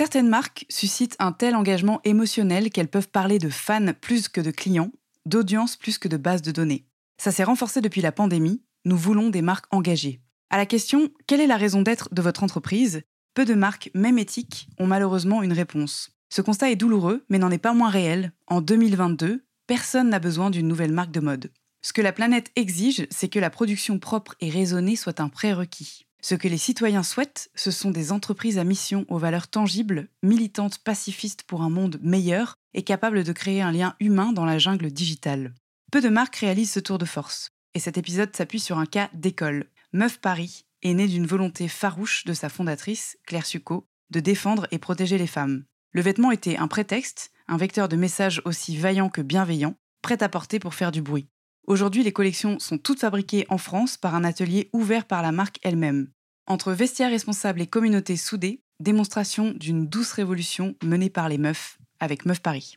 Certaines marques suscitent un tel engagement émotionnel qu'elles peuvent parler de fans plus que de clients, d'audience plus que de base de données. Ça s'est renforcé depuis la pandémie, nous voulons des marques engagées. À la question quelle est la raison d'être de votre entreprise? Peu de marques, même éthiques, ont malheureusement une réponse. Ce constat est douloureux, mais n'en est pas moins réel. En 2022, personne n'a besoin d'une nouvelle marque de mode. Ce que la planète exige, c'est que la production propre et raisonnée soit un prérequis. Ce que les citoyens souhaitent, ce sont des entreprises à mission aux valeurs tangibles, militantes, pacifistes pour un monde meilleur et capables de créer un lien humain dans la jungle digitale. Peu de marques réalisent ce tour de force. Et cet épisode s'appuie sur un cas d'école. Meuf Paris est née d'une volonté farouche de sa fondatrice, Claire Succo, de défendre et protéger les femmes. Le vêtement était un prétexte, un vecteur de messages aussi vaillant que bienveillant, prêt à porter pour faire du bruit. Aujourd'hui, les collections sont toutes fabriquées en France par un atelier ouvert par la marque elle-même. Entre vestiaires responsables et communautés soudées, démonstration d'une douce révolution menée par les meufs avec Meuf Paris.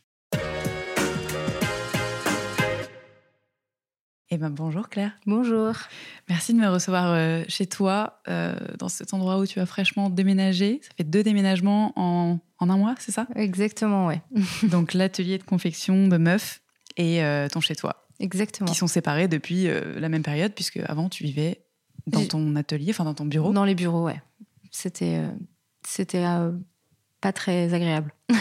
Eh ben bonjour Claire. Bonjour. Merci de me recevoir euh, chez toi, euh, dans cet endroit où tu as fraîchement déménagé. Ça fait deux déménagements en, en un mois, c'est ça? Exactement, ouais. Donc l'atelier de confection de Meuf et euh, ton chez toi. Exactement. Qui sont séparés depuis la même période, puisque avant tu vivais dans ton atelier, enfin dans ton bureau. Dans les bureaux, ouais. C'était c'était pas très agréable.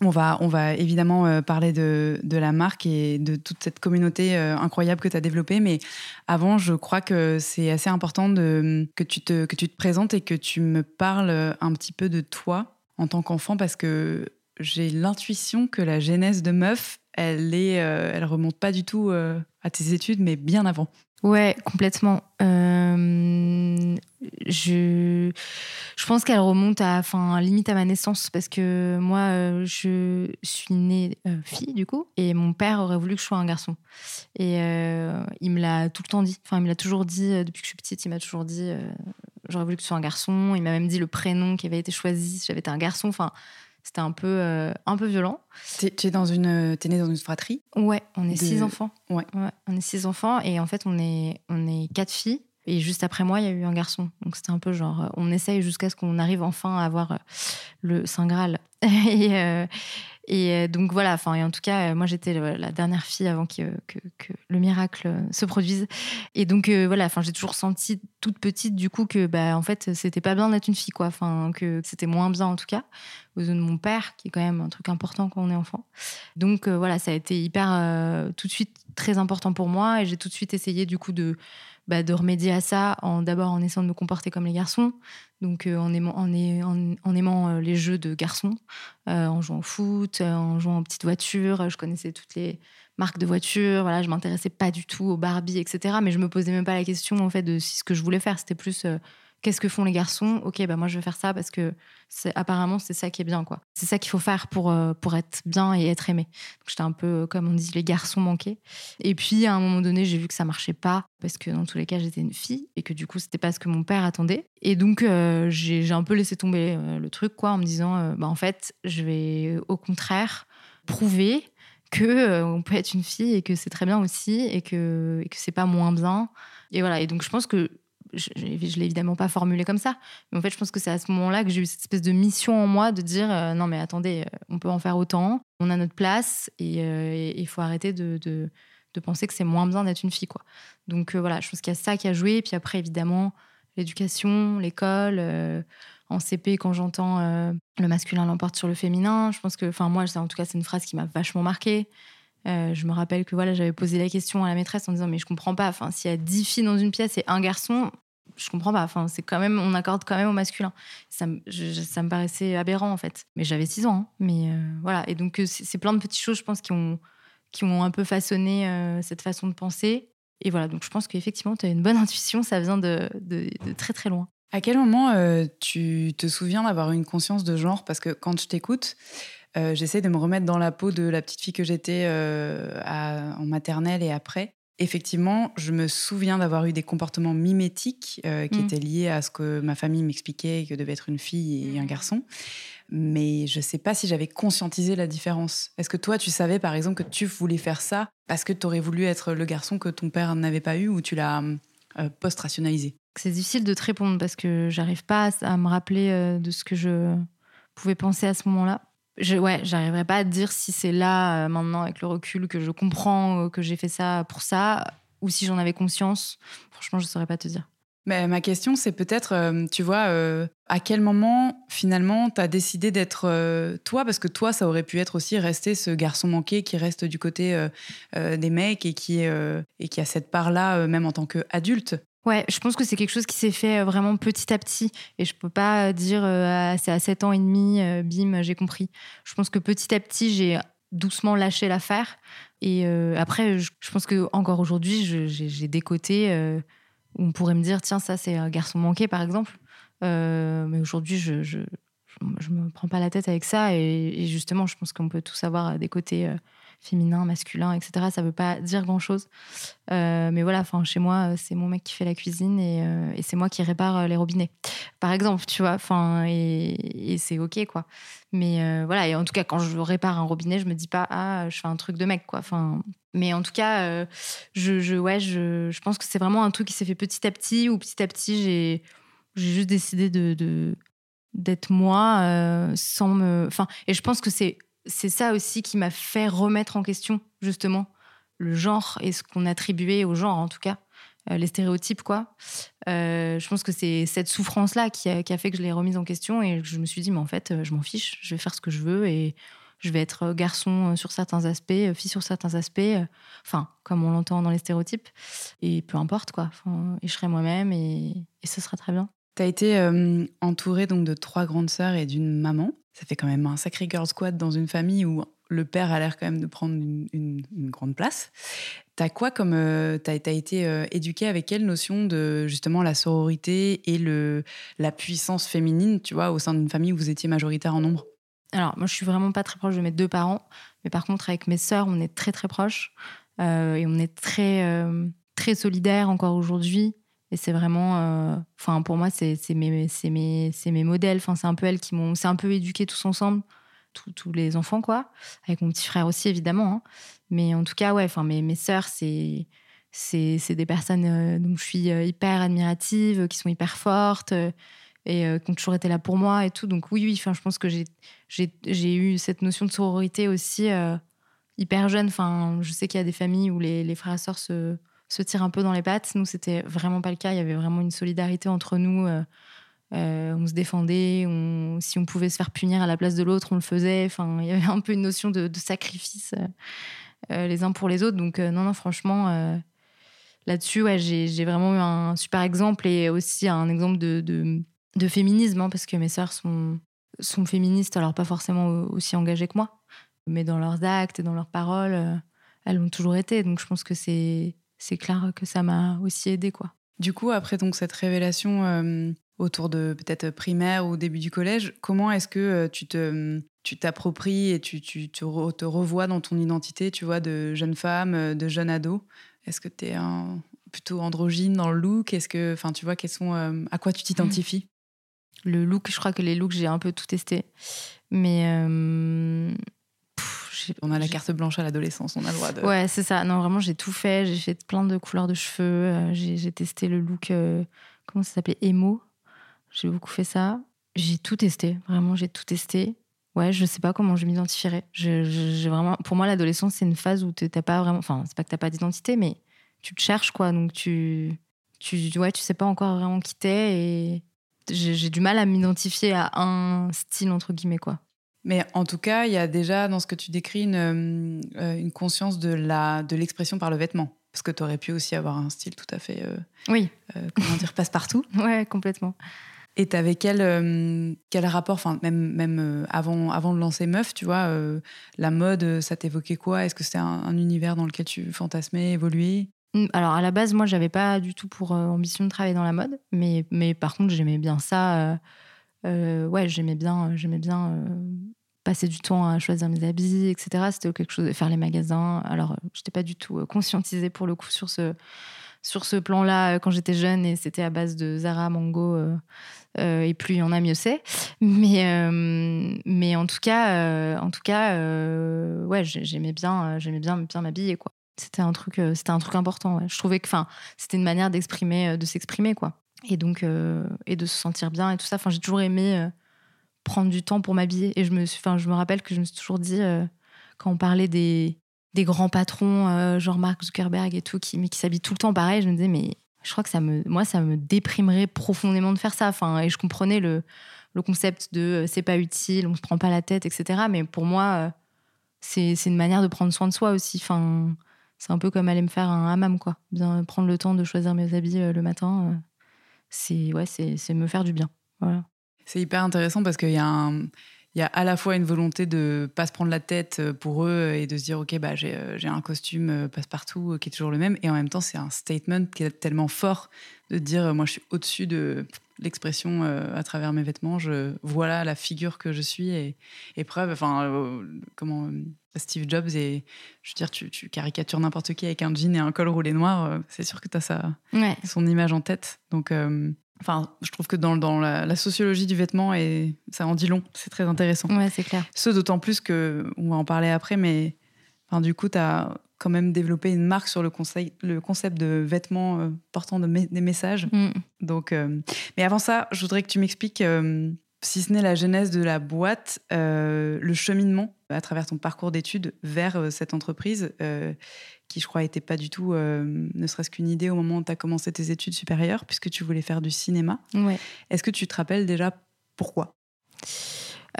On va, on va évidemment euh, parler de, de, la marque et de toute cette communauté euh, incroyable que tu as développée. Mais avant, je crois que c'est assez important de, que, tu te, que tu te présentes et que tu me parles un petit peu de toi en tant qu'enfant parce que j'ai l'intuition que la genèse de Meuf, euh, elle remonte pas du tout à tes études, mais bien avant. Ouais, complètement. Euh, je, pense qu'elle remonte à, enfin, limite à ma naissance parce que moi, euh, je suis née euh, fille du coup, et mon père aurait voulu que je sois un garçon. Et il me l'a tout le temps dit. Enfin, il me l'a toujours dit depuis que je suis petite. Il m'a toujours dit, j'aurais voulu que je sois un garçon. Il m'a même dit le prénom qui avait été choisi si j'avais été un garçon. Enfin, c'était un peu, euh, un peu violent. Tu es, dans une, es née dans une fratrie Ouais, on est six enfants. Ouais. On est six enfants et en fait, on est, on est quatre filles. Et juste après moi, il y a eu un garçon. Donc c'était un peu genre, euh, on essaye jusqu'à ce qu'on arrive enfin à avoir euh, le Saint Graal. et, et euh, donc voilà, enfin, en tout cas, euh, moi j'étais la dernière fille avant que, que, le miracle euh, se produise. Et donc voilà, enfin, j'ai toujours senti toute petite du coup que bah, en fait, c'était pas bien d'être une fille, quoi. Enfin, que c'était moins bien en tout cas, aux yeux de mon père, qui est quand même un truc important quand on est enfant. Donc voilà, ça a été hyper tout de suite très important pour moi et j'ai tout de suite essayé du coup de bah, de remédier à ça en d'abord en essayant de me comporter comme les garçons, donc euh, en aimant, en, en, aimant euh, les jeux de garçons, euh, en jouant au foot, en jouant aux petites voitures. Je connaissais toutes les marques de voitures. Voilà, je m'intéressais pas du tout aux Barbie, etc. Mais je me posais même pas la question en fait de si ce que je voulais faire. C'était plus qu'est-ce que font les garçons? Ok, bah moi je vais faire ça parce que apparemment c'est ça qui est bien quoi. C'est ça qu'il faut faire pour euh, pour être bien et être aimé. J'étais un peu euh, comme on dit les garçons manqués. Et puis à un moment donné j'ai vu que ça marchait pas parce que dans tous les cas j'étais une fille et que du coup c'était pas ce que mon père attendait. Et donc euh, j'ai un peu laissé tomber le truc quoi en me disant bah en fait je vais au contraire prouver que on peut être une fille et que c'est très bien aussi et que, et que c'est pas moins bien. Et voilà. Et donc, je pense que je, je l'ai évidemment pas formulé comme ça, mais en fait, je pense que c'est à ce moment-là que j'ai eu cette espèce de mission en moi de dire non, mais attendez, on peut en faire autant, on a notre place et il faut arrêter de, de, penser que c'est moins bien d'être une fille, quoi. Donc voilà, je pense qu'il y a ça qui a joué. Puis après, évidemment, l'éducation, l'école. en CP, quand j'entends le masculin l'emporte sur le féminin, je pense que, enfin, moi, en tout cas, c'est une phrase qui m'a vachement marquée. je me rappelle que voilà, j'avais posé la question à la maîtresse en disant mais je comprends pas. Enfin, s'il y a dix filles dans une pièce et un garçon, je comprends pas. Enfin, c'est quand même, on accorde quand même au masculin. Ça, ça me paraissait aberrant en fait. Mais j'avais six ans. Hein. Mais voilà. Et donc c'est plein de petites choses, je pense, qui ont qui ont un peu façonné cette façon de penser. Et voilà, donc je pense qu'effectivement, tu as une bonne intuition, ça vient de, de, très très loin. À quel moment euh, tu te souviens d'avoir une conscience de genre? Parce que quand je t'écoute, euh, j'essaie de me remettre dans la peau de la petite fille que j'étais euh, en maternelle et après. Effectivement, je me souviens d'avoir eu des comportements mimétiques qui mmh. étaient liés à ce que ma famille m'expliquait que devait être une fille et un mmh. garçon mais je ne sais pas si j'avais conscientisé la différence. Est-ce que toi, tu savais par exemple que tu voulais faire ça parce que tu aurais voulu être le garçon que ton père n'avait pas eu ou tu l'as euh, post-rationalisé? C'est difficile de te répondre parce que j'arrive pas à me rappeler euh, de ce que je pouvais penser à ce moment-là. Je, ouais, j'arriverai pas à dire si c'est là, euh, maintenant, avec le recul, que je comprends que j'ai fait ça pour ça, ou si j'en avais conscience. Franchement, je saurais pas te dire. Mais ma question, c'est peut-être, euh, tu vois, euh, à quel moment finalement tu as décidé d'être euh, toi? Parce que toi, ça aurait pu être aussi rester ce garçon manqué qui reste du côté des mecs et qui, et qui a cette part-là, même en tant qu'adulte. Ouais, je pense que c'est quelque chose qui s'est fait vraiment petit à petit. Et je peux pas dire c'est à 7 ans et demi, bim, j'ai compris. Je pense que petit à petit, j'ai doucement lâché l'affaire. Et après, je, pense que encore aujourd'hui, j'ai des côtés on pourrait me dire, tiens, ça c'est un garçon manqué par exemple. Euh, mais aujourd'hui, je, je, me prends pas la tête avec ça. Et, justement, je pense qu'on peut tous avoir des côtés euh, féminins, masculins, etc. Ça veut pas dire grand chose. Euh, mais voilà, chez moi, c'est mon mec qui fait la cuisine et, et c'est moi qui répare les robinets, par exemple, tu vois. Enfin, et, c'est ok, quoi. Mais voilà, et en tout cas, quand je répare un robinet, je me dis pas, ah, je fais un truc de mec, quoi. Mais en tout cas, euh, je, ouais, je, je pense que c'est vraiment un truc qui s'est fait petit à petit, où petit à petit, j'ai, j'ai juste décidé de, d'être moi euh, sans me. Enfin, et je pense que c'est, c'est ça aussi qui m'a fait remettre en question, justement, le genre et ce qu'on attribuait au genre, en tout cas, euh, les stéréotypes, quoi. je pense que c'est cette souffrance-là qui a, qui a, fait que je l'ai remise en question et je me suis dit, mais en fait, je m'en fiche, je vais faire ce que je veux et je vais être euh, garçon euh, sur certains aspects, euh, fille sur certains aspects, enfin, comme on l'entend dans les stéréotypes. Et peu importe, quoi. et je serai moi-même et, ce sera très bien. Tu as été entourée donc de trois grandes sœurs et d'une maman. Ça fait quand même un sacré girl squad dans une famille où le père a l'air quand même de prendre une, grande place. T'as quoi comme tu as, été éduquée avec quelle notion de justement la sororité et le la puissance féminine, tu vois, au sein d'une famille où vous étiez majoritaire en nombre? Alors, moi, je suis vraiment pas très proche de mes deux parents, mais par contre, avec mes sœurs, on est très très proches euh, et on est très euh, très solidaires encore aujourd'hui. Et c'est vraiment, euh, enfin, pour moi, c'est mes, mes, mes modèles. Enfin, c'est un peu elles qui m'ont, c'est un peu éduqués tous ensemble, tous les enfants, quoi. Avec mon petit frère aussi, évidemment. Hein. Mais en tout cas, ouais, enfin, mes, mes sœurs, c'est c'est des personnes dont je suis hyper admirative, qui sont hyper fortes et euh, qui ont toujours été là pour moi et tout. Donc oui, oui, je pense que j'ai eu cette notion de sororité aussi euh, hyper jeune. Enfin, je sais qu'il y a des familles où les, les frères et sœurs se, se, tirent un peu dans les pattes. Nous, c'était vraiment pas le cas. Il y avait vraiment une solidarité entre nous. Euh, on se défendait. Si on pouvait se faire punir à la place de l'autre, on le faisait. Enfin, il y avait un peu une notion de, sacrifice les uns pour les autres. Donc non, non, franchement là-dessus, j'ai vraiment eu un super exemple et aussi un exemple de, féminisme, hein, parce que mes sœurs sont, féministes, alors pas forcément aussi engagées que moi, mais dans leurs actes et dans leurs paroles, euh, elles l'ont toujours été. Donc je pense que c'est c'est clair que ça m'a aussi aidé quoi. Du coup, après donc cette révélation euh, autour de peut-être primaire ou début du collège, comment est-ce que euh, tu te tu t'appropries et tu, tu, te revois dans ton identité, tu vois, de jeune femme, de jeune ado? Est-ce que tu es un, plutôt androgyne dans le look? Est-ce que, enfin, tu vois, quels sont, à quoi tu t'identifies? Le look, je crois que les looks, j'ai un peu tout testé. Mais euh, On a la carte blanche à l'adolescence, on a le droit de. Ouais, c'est ça. Non, vraiment, j'ai tout fait. J'ai fait plein de couleurs de cheveux. euh, J'ai testé le look, euh, comment ça s'appelait? Emo. J'ai beaucoup fait ça. J'ai tout testé. Vraiment, j'ai tout testé. Ouais, je sais pas comment je m'identifierais. Je, vraiment, pour moi, l'adolescence, c'est une phase où t'as pas vraiment. Enfin, c'est pas que t'as pas d'identité, mais tu te cherches, quoi. Donc, tu. tu ouais, tu sais pas encore vraiment qui t'es. Et j'ai du mal à m'identifier à un style, entre guillemets, quoi. Mais en tout cas, il y a déjà dans ce que tu décris une, euh, une conscience de la de l'expression par le vêtement. Parce que tu aurais pu aussi avoir un style tout à fait, euh, Oui, euh, comment dire, passe-partout. ouais, complètement. Et t'avais quel, euh, quel rapport, enfin même, même avant, avant de lancer Meuf, tu vois, la mode, ça t'évoquait quoi? Est-ce que c'était un, un univers dans lequel tu fantasmais, évoluer Mm, Alors à la base, moi, j'avais pas du tout pour ambition de travailler dans la mode, mais, mais par contre, j'aimais bien ça. Euh, euh, ouais, j'aimais bien, j'aimais bien euh, passer du temps à choisir mes habits, etc. C'était quelque chose, faire les magasins. Alors, euh, j'étais pas du tout euh, conscientisée pour le coup sur ce sur ce plan-là euh, quand j'étais jeune et c'était à base de Zara, Mango euh, euh, et plus il y en a mieux c'est. Mais euh, mais en tout cas, euh, en tout cas, euh, ouais, j'ai- j'aimais bien, euh, j'aimais bien bien m'habiller quoi. C'était un truc, euh, c'était un truc important. Je trouvais que, c'était une manière d'exprimer, euh, de s'exprimer, quoi. Et donc, euh, et de se sentir bien et tout ça. Enfin, j'ai toujours aimé euh, prendre du temps pour m'habiller. Et je me, suis, enfin, je me rappelle que je me suis toujours dit euh, quand on parlait des des grands patrons, genre Mark Zuckerberg et tout, qui, mais qui s'habillent tout le temps pareil, je me disais mais je crois que ça me, moi, ça me déprimerait profondément de faire ça. Enfin, et je comprenais le le concept de c'est pas utile, on se prend pas la tête, etc. Mais pour moi, c'est une manière de prendre soin de soi aussi. Enfin, c'est un peu comme aller me faire un hammam, quoi. Bien prendre le temps de choisir mes habits le matin, c'est ouais, c'est me faire du bien. Voilà. C'est hyper intéressant parce qu'il y a un- il y a à la fois une volonté de pas se prendre la tête euh, pour eux et de se dire ok bah j'ai euh, un costume euh, passe-partout qui est toujours le même et en même temps c'est un statement qui est tellement fort de dire moi je suis au-dessus de l'expression à travers mes vêtements je voilà la figure que je suis et, et preuve enfin comment Steve Jobs et je veux dire tu, tu caricatures n'importe qui avec un jean et un col roulé noir c'est sûr que tu as ça Ouais. son image en tête. Donc, euh, enfin, je trouve que dans, dans la, la sociologie du vêtement, et ça en dit long. C'est très intéressant. Ouais, c'est clair. Ce d'autant plus que, on va en parler après, mais enfin, du coup, tu as quand même développé une marque sur le, conseil, le concept de vêtements euh, portant de me- des messages. Mm. Donc, euh, mais avant ça, je voudrais que tu m'expliques, euh, si ce n'est la genèse de la boîte, le cheminement à travers ton parcours d'études vers cette entreprise, qui je crois n'était pas du tout, euh, ne serait-ce qu'une idée au moment où tu as commencé tes études supérieures, puisque tu voulais faire du cinéma. Ouais. Est-ce que tu te rappelles déjà pourquoi?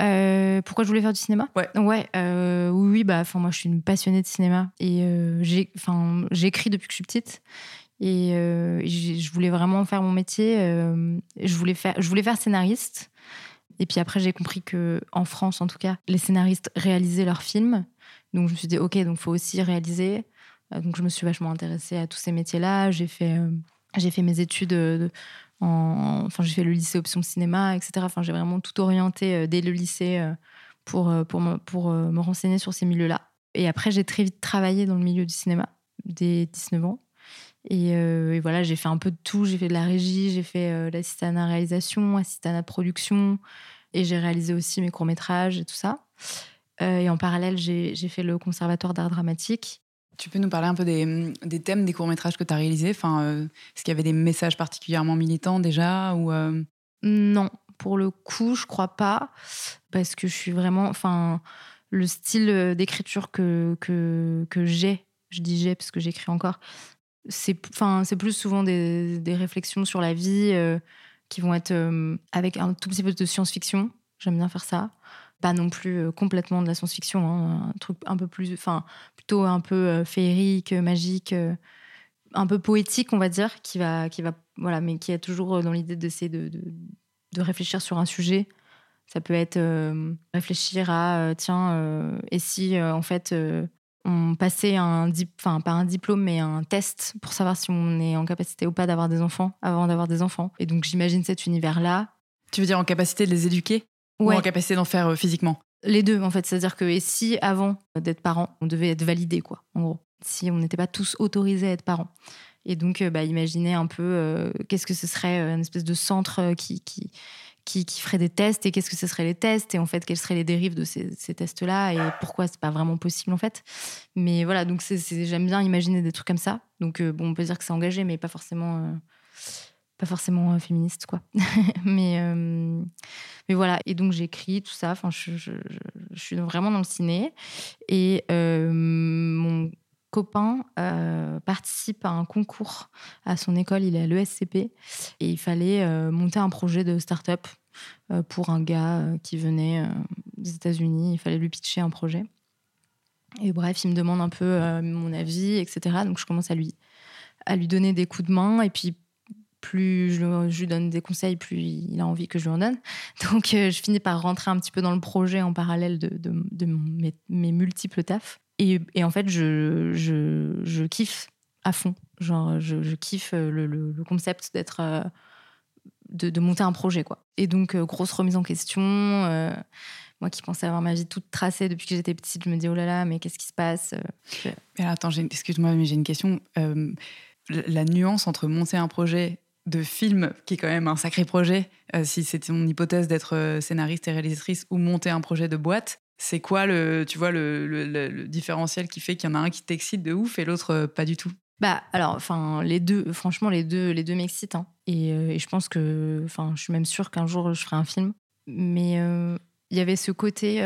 Euh, pourquoi je voulais faire du cinéma? Ouais. Ouais. euh, oui, oui, bah, enfin, moi, je suis une passionnée de cinéma et j'ai, enfin, j'écris depuis que je suis petite et je voulais vraiment faire mon métier. je voulais faire, je voulais faire scénariste. Et puis après, j'ai compris que en France, en tout cas, les scénaristes réalisaient leurs films. Donc je me suis dit, ok, donc faut aussi réaliser. Euh, Donc je me suis vachement intéressée à tous ces métiers-là. J'ai fait, euh, j'ai fait mes études. euh, en, enfin, j'ai fait le lycée option cinéma, etc. Enfin, j'ai vraiment tout orienté dès le lycée pour, pour, me, pour me renseigner sur ces milieux-là. Et après, j'ai très vite travaillé dans le milieu du cinéma, dès 19 ans. Et, voilà, j'ai fait un peu de tout. J'ai fait de la régie, j'ai fait euh, l'assistant à réalisation, assistant à production. Et j'ai réalisé aussi mes courts-métrages et tout ça. Et en parallèle, j'ai fait le conservatoire d'art dramatique. Tu peux nous parler un peu des, thèmes des courts-métrages que tu as réalisés enfin, euh, Est-ce qu'il y avait des messages particulièrement militants déjà ou, euh, Non, pour le coup, je crois pas, parce que je suis vraiment, enfin, le style euh, d'écriture que que, que j'ai, je dis j'ai parce que j'écris encore, c'est, plus souvent des, des réflexions sur la vie qui vont être avec un tout petit peu de science-fiction. J'aime bien faire ça. Pas non plus euh, complètement de la science-fiction, hein, un truc un peu plus, enfin, plutôt un peu euh, féerique, euh, magique. un peu poétique, on va dire, qui va, qui va, voilà, mais qui est toujours dans l'idée d'essayer de, de, de réfléchir sur un sujet. Ça peut être réfléchir à, tiens, et si en fait on passait un, enfin pas un diplôme, mais un test pour savoir si on est en capacité ou pas d'avoir des enfants avant d'avoir des enfants. Et donc j'imagine cet univers-là. Tu veux dire en capacité de les éduquer? Ouais. ou en capacité d'en faire euh, physiquement Les deux, en fait. C'est-à-dire que et si avant d'être parent, on devait être validé, quoi, en gros. Si on n'était pas tous autorisés à être parents. Et donc, euh, bah, imaginez un peu euh, qu'est-ce que ce serait euh, une espèce de centre qui, qui, qui, qui ferait des tests et qu'est-ce que ce seraient les tests et en fait quelles seraient les dérives de ces, ces tests-là et pourquoi c'est pas vraiment possible en fait. Mais voilà, donc c'est, j'aime bien imaginer des trucs comme ça. Donc euh, bon, on peut dire que c'est engagé, mais pas forcément, forcément euh, féministe quoi. mais euh, mais voilà, et donc j'écris tout ça. Enfin, je, je, suis vraiment dans le ciné et euh, mon copain participe à un concours à son école, il est à l'ESCP, et il fallait monter un projet de start-up pour un gars qui venait des États-Unis. Il fallait lui pitcher un projet. Et bref, il me demande un peu mon avis, etc. Donc je commence à lui, à lui donner des coups de main, et puis plus je, lui donne des conseils, plus il a envie que je lui en donne. Donc euh, je finis par rentrer un petit peu dans le projet en parallèle de, mes, multiples tafs. Et, en fait, je, kiffe à fond. Genre, je, kiffe euh, le, concept d'être. euh, de, monter un projet, quoi. Et donc, grosse remise en question. moi qui pensais avoir ma vie toute tracée depuis que j'étais petite, je me dis, oh là là, mais qu'est-ce qui se passe Mais attends, excuse-moi, mais j'ai une question. La nuance entre monter un projet de film, qui est quand même un sacré projet, euh, si c'était mon hypothèse d'être euh, scénariste et réalisatrice, ou monter un projet de boîte, c'est quoi le, tu vois, le, différentiel qui fait qu'il y en a un qui t'excite de ouf et l'autre euh, pas du tout? Bah, alors, enfin, les deux, franchement, les deux, les deux m'excitent. hein. Et, je pense que, enfin, je suis même sûre qu'un jour, je ferai un film. Mais il y avait ce côté,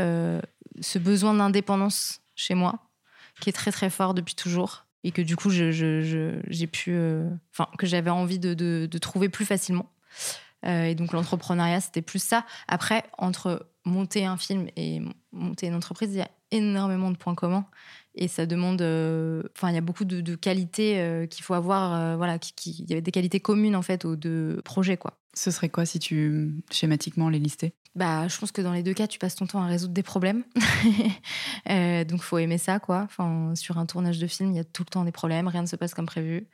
ce besoin d'indépendance chez moi, qui est très, très fort depuis toujours. Et que du coup, j'ai pu. euh, Enfin, que j'avais envie de trouver plus facilement. Euh, et donc, l'entrepreneuriat, c'était plus ça. Après, entre monter un film et monter une entreprise, il y a énormément de points communs et ça demande euh, enfin il y a beaucoup de, de qualités euh, qu'il faut avoir euh, voilà il y avait des qualités communes en fait aux deux projets quoi. Ce serait quoi si tu schématiquement les listais? Bah je pense que dans les deux cas tu passes ton temps à résoudre des problèmes. Euh, donc faut aimer ça quoi. Enfin sur un tournage de film il y a tout le temps des problèmes rien ne se passe comme prévu.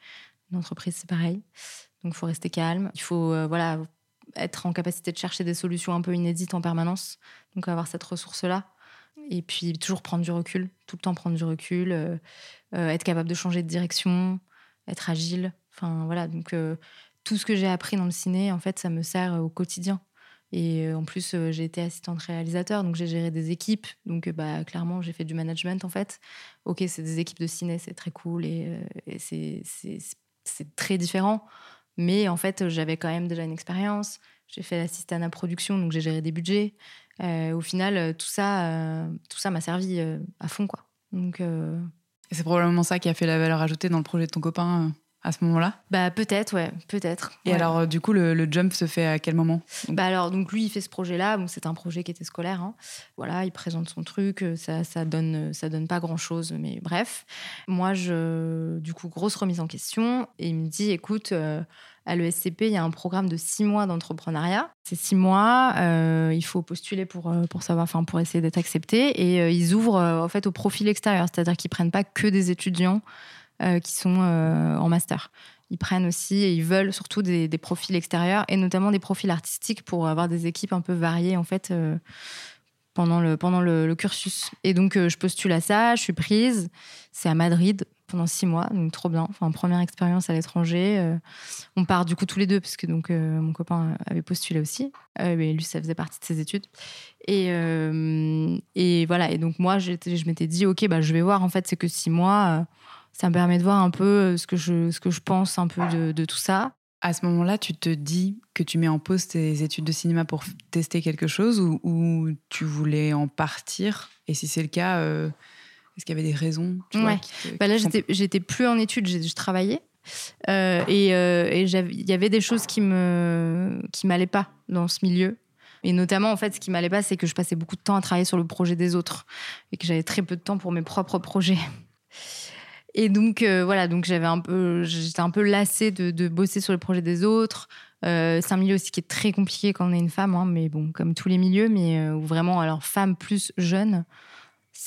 Une entreprise c'est pareil. Donc faut rester calme. Il faut euh, voilà être en capacité de chercher des solutions un peu inédites en permanence. Donc avoir cette ressource là et puis toujours prendre du recul, tout le temps prendre du recul, euh, euh, être capable de changer de direction, être agile. Enfin voilà, donc euh, tout ce que j'ai appris dans le ciné, en fait, ça me sert au quotidien. Et en plus, j'ai été assistante réalisateur, donc j'ai géré des équipes. Donc bah, clairement, j'ai fait du management en fait. Ok, c'est des équipes de ciné, c'est très cool et, et c'est très différent. Mais en fait, j'avais quand même déjà une expérience. J'ai fait l'assistante à production, donc j'ai géré des budgets. Euh, au final, euh, tout ça, euh, tout ça m'a servi à fond, quoi. Donc, c'est probablement ça qui a fait la valeur ajoutée dans le projet de ton copain à ce moment-là? bah peut-être, ouais, peut-être. Et ouais. alors, du coup, le, le jump se fait à quel moment? Bah alors, donc lui, il fait ce projet-là. Bon, c'est un projet qui était scolaire. hein. Voilà, il présente son truc. Ça, ça donne, ça donne pas grand-chose, mais bref. Moi, je, du coup, grosse remise en question. Et il me dit, écoute, euh, à l'ESCP, il y a un programme de six mois d'entrepreneuriat. Ces six mois, euh, il faut postuler pour, euh, pour savoir, enfin, pour essayer d'être accepté. Et euh, ils ouvrent, en fait, au profil extérieur. C'est-à-dire qu'ils prennent pas que des étudiants qui sont en master. Ils prennent aussi et ils veulent surtout des, profils extérieurs et notamment des profils artistiques pour avoir des équipes un peu variées en fait pendant, le, pendant le, cursus. Et donc je postule à ça, je suis prise. C'est à Madrid pendant six mois, donc trop bien. Enfin, première expérience à l'étranger. Euh, on part du coup tous les deux parce que donc euh, mon copain avait postulé aussi. Euh, mais lui, ça faisait partie de ses études. Et, et voilà. Et donc moi, je m'étais dit, ok, bah je vais voir. En fait, c'est que six mois. ça me permet de voir un peu ce que je, ce que je pense un peu de, tout ça. À ce moment-là, tu te dis que tu mets en pause tes études de cinéma pour tester quelque chose ou, tu voulais en partir? Et si c'est le cas, est-ce qu'il y avait des raisons tu vois, Ouais. qui Bah là, j'étais, j'étais plus en études, je travaillais. Euh, et euh, et j'avais- il y avait des choses qui me qui m'allaient pas dans ce milieu. Et notamment, en fait, ce qui m'allait pas, c'est que je passais beaucoup de temps à travailler sur le projet des autres et que j'avais très peu de temps pour mes propres projets. Et donc, euh, voilà, donc j'avais un peu, j'étais un peu lassée de, de bosser sur le projet des autres. Euh, c'est un milieu aussi qui est très compliqué quand on est une femme, hein, mais bon, comme tous les milieux, mais euh, où vraiment, alors femme plus jeune,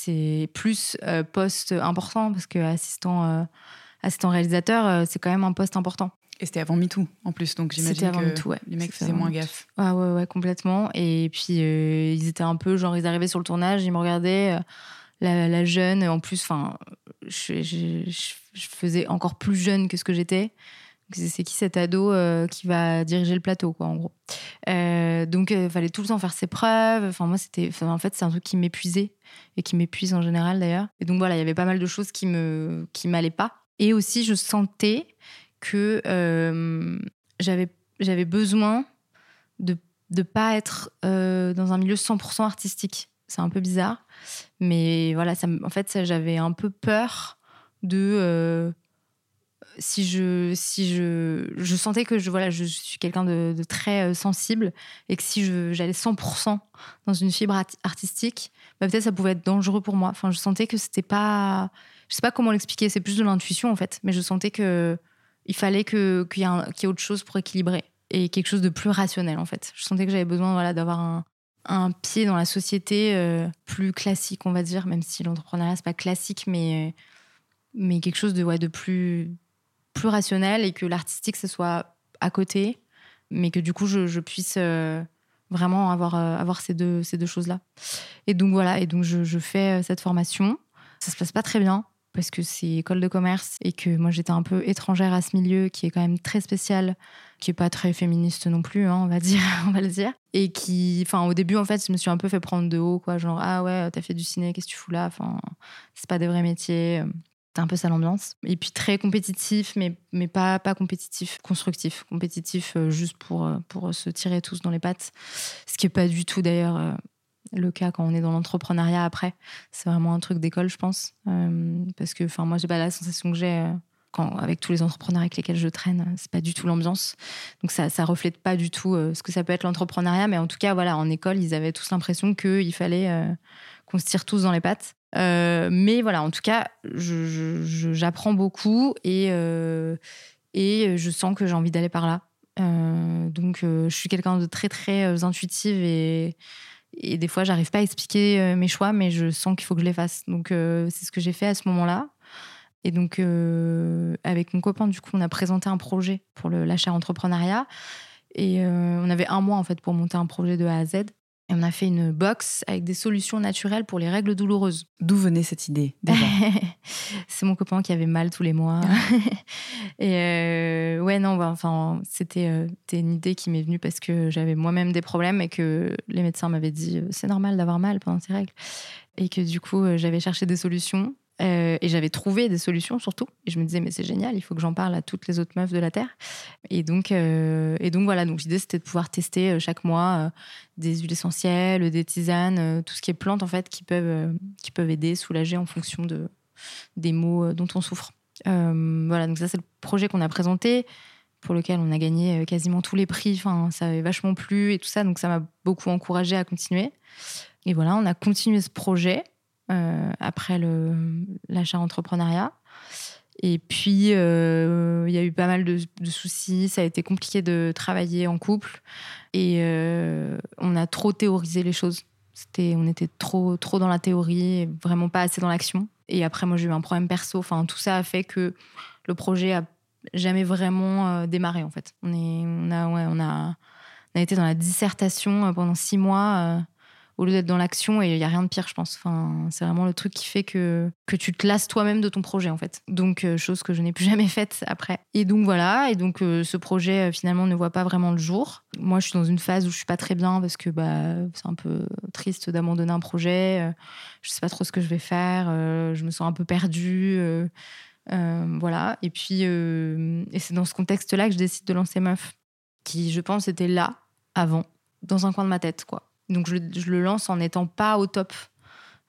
c'est plus euh, poste important parce que assistant, euh, assistant réalisateur, euh, c'est quand même un poste important. Et c'était avant MeToo en plus, donc j'imagine C'était avant que MeToo, ouais. les mecs faisaient moins gaffe. Ah ouais, ouais, complètement. Et puis, ils étaient un peu, genre, ils arrivaient sur le tournage, ils me regardaient, la, la jeune, en plus, enfin, je, je- je- je faisais encore plus jeune que ce que j'étais. C'est qui cet ado qui va diriger le plateau, quoi, en gros. donc, il fallait tout le temps faire ses preuves. Enfin, moi, c'était, en fait, c'est un truc qui m'épuisait et qui m'épuise en général d'ailleurs. Et donc voilà, il y avait pas mal de choses qui me, qui m'allaient pas. Et aussi, je sentais que j'avais, j'avais besoin de de pas être dans un milieu 100% artistique. C'est un peu bizarre, mais voilà, ça, en fait, j'avais un peu peur de si je si je je sentais que je voilà je suis quelqu'un de, très sensible et que si j'allais 100% dans une fibre artistique bah, peut-être ça pouvait être dangereux pour moi enfin je sentais que c'était pas je sais pas comment l'expliquer c'est plus de l'intuition en fait mais je sentais que il fallait que qu'il y, ait autre chose pour équilibrer et quelque chose de plus rationnel en fait. Je sentais que j'avais besoin voilà, d'avoir un, un, pied dans la société euh, plus classique, on va dire, même si l'entrepreneuriat c'est pas classique, mais, mais quelque chose de, ouais, de plus, plus rationnel et que l'artistique ce soit à côté, mais que du coup je, puisse euh, vraiment avoir, euh, avoir ces deux, ces deux choses-là. Et donc voilà, et donc je, fais cette formation. Ça se passe pas très bien parce que c'est école de commerce et que moi j'étais un peu étrangère à ce milieu qui est quand même très spécial, qui est pas très féministe non plus, hein, on va dire, on va le dire, et qui, enfin au début en fait, je me suis un peu fait prendre de haut quoi, genre ah ouais t'as fait du ciné, qu'est-ce que tu fous là, enfin c'est pas des vrais métiers. C'est un peu ça l'ambiance. Et puis très compétitif, mais, mais pas, pas compétitif, constructif. Compétitif euh, juste pour, euh, pour se tirer tous dans les pattes. Ce qui est pas du tout d'ailleurs euh, le cas quand on est dans l'entrepreneuriat après. C'est vraiment un truc d'école, je pense. Parce que, enfin, moi, j'ai pas la sensation que j'ai quand, avec tous les entrepreneurs avec lesquels je traîne. C'est pas du tout l'ambiance. Donc, ça, ça reflète pas du tout ce que ça peut être l'entrepreneuriat. Mais en tout cas, voilà, en école, ils avaient tous l'impression qu'il fallait qu'on se tire tous dans les pattes. Mais voilà, en tout cas, j'apprends beaucoup et, et je sens que j'ai envie d'aller par là. donc, je suis quelqu'un de très, très intuitive et des fois, j'arrive pas à expliquer euh, mes choix, mais je sens qu'il faut que je les fasse. Donc, euh, c'est ce que j'ai fait à ce moment-là. Et donc, euh, avec mon copain, du coup, on a présenté un projet pour l'achat entrepreneuriat. Et on avait un mois, en fait, pour monter un projet de A à Z. Et on a fait une box avec des solutions naturelles pour les règles douloureuses. D'où venait cette idée C'est mon copain qui avait mal tous les mois. et euh, ouais, non, bah, enfin, c'était euh, une idée qui m'est venue parce que j'avais moi-même des problèmes et que les médecins m'avaient dit euh, c'est normal d'avoir mal pendant tes règles. Et que du coup, j'avais cherché des solutions euh, et j'avais trouvé des solutions surtout. Et je me disais, mais c'est génial, il faut que j'en parle à toutes les autres meufs de la Terre. Et donc, euh, et donc voilà, donc l'idée c'était de pouvoir tester euh, chaque mois des huiles essentielles, des tisanes, tout ce qui est plantes en fait qui peuvent, qui peuvent aider, soulager en fonction de, des maux dont on souffre. voilà, donc ça c'est le projet qu'on a présenté pour lequel on a gagné quasiment tous les prix. Enfin, ça avait vachement plu et tout ça, donc ça m'a beaucoup encouragé à continuer. Et voilà, on a continué ce projet. Euh, après l'achat entrepreneuriat. Et puis, euh, il y a eu pas mal de, soucis. Ça a été compliqué de travailler en couple. Et euh, on a trop théorisé les choses. C'était, on était trop, trop dans la théorie, vraiment pas assez dans l'action. Et après, moi, j'ai eu un problème perso. Enfin, tout ça a fait que le projet a jamais vraiment démarré, en fait. On, est, on, a, ouais, on, a, on a été dans la dissertation pendant six mois au lieu d'être dans l'action et il y a rien de pire je pense. Enfin c'est vraiment le truc qui fait que que tu te lasses toi-même de ton projet en fait. Donc euh, chose que je n'ai plus jamais faite après. Et donc voilà. Et donc euh, ce projet euh, finalement ne voit pas vraiment le jour. Moi je suis dans une phase où je suis pas très bien parce que bah c'est un peu triste d'abandonner un projet. Je sais pas trop ce que je vais faire. Je me sens un peu perdue voilà. Et puis et c'est dans ce contexte là que je décide de lancer meuf qui je pense était là avant dans un coin de ma tête quoi donc je, le lance en n'étant pas au top.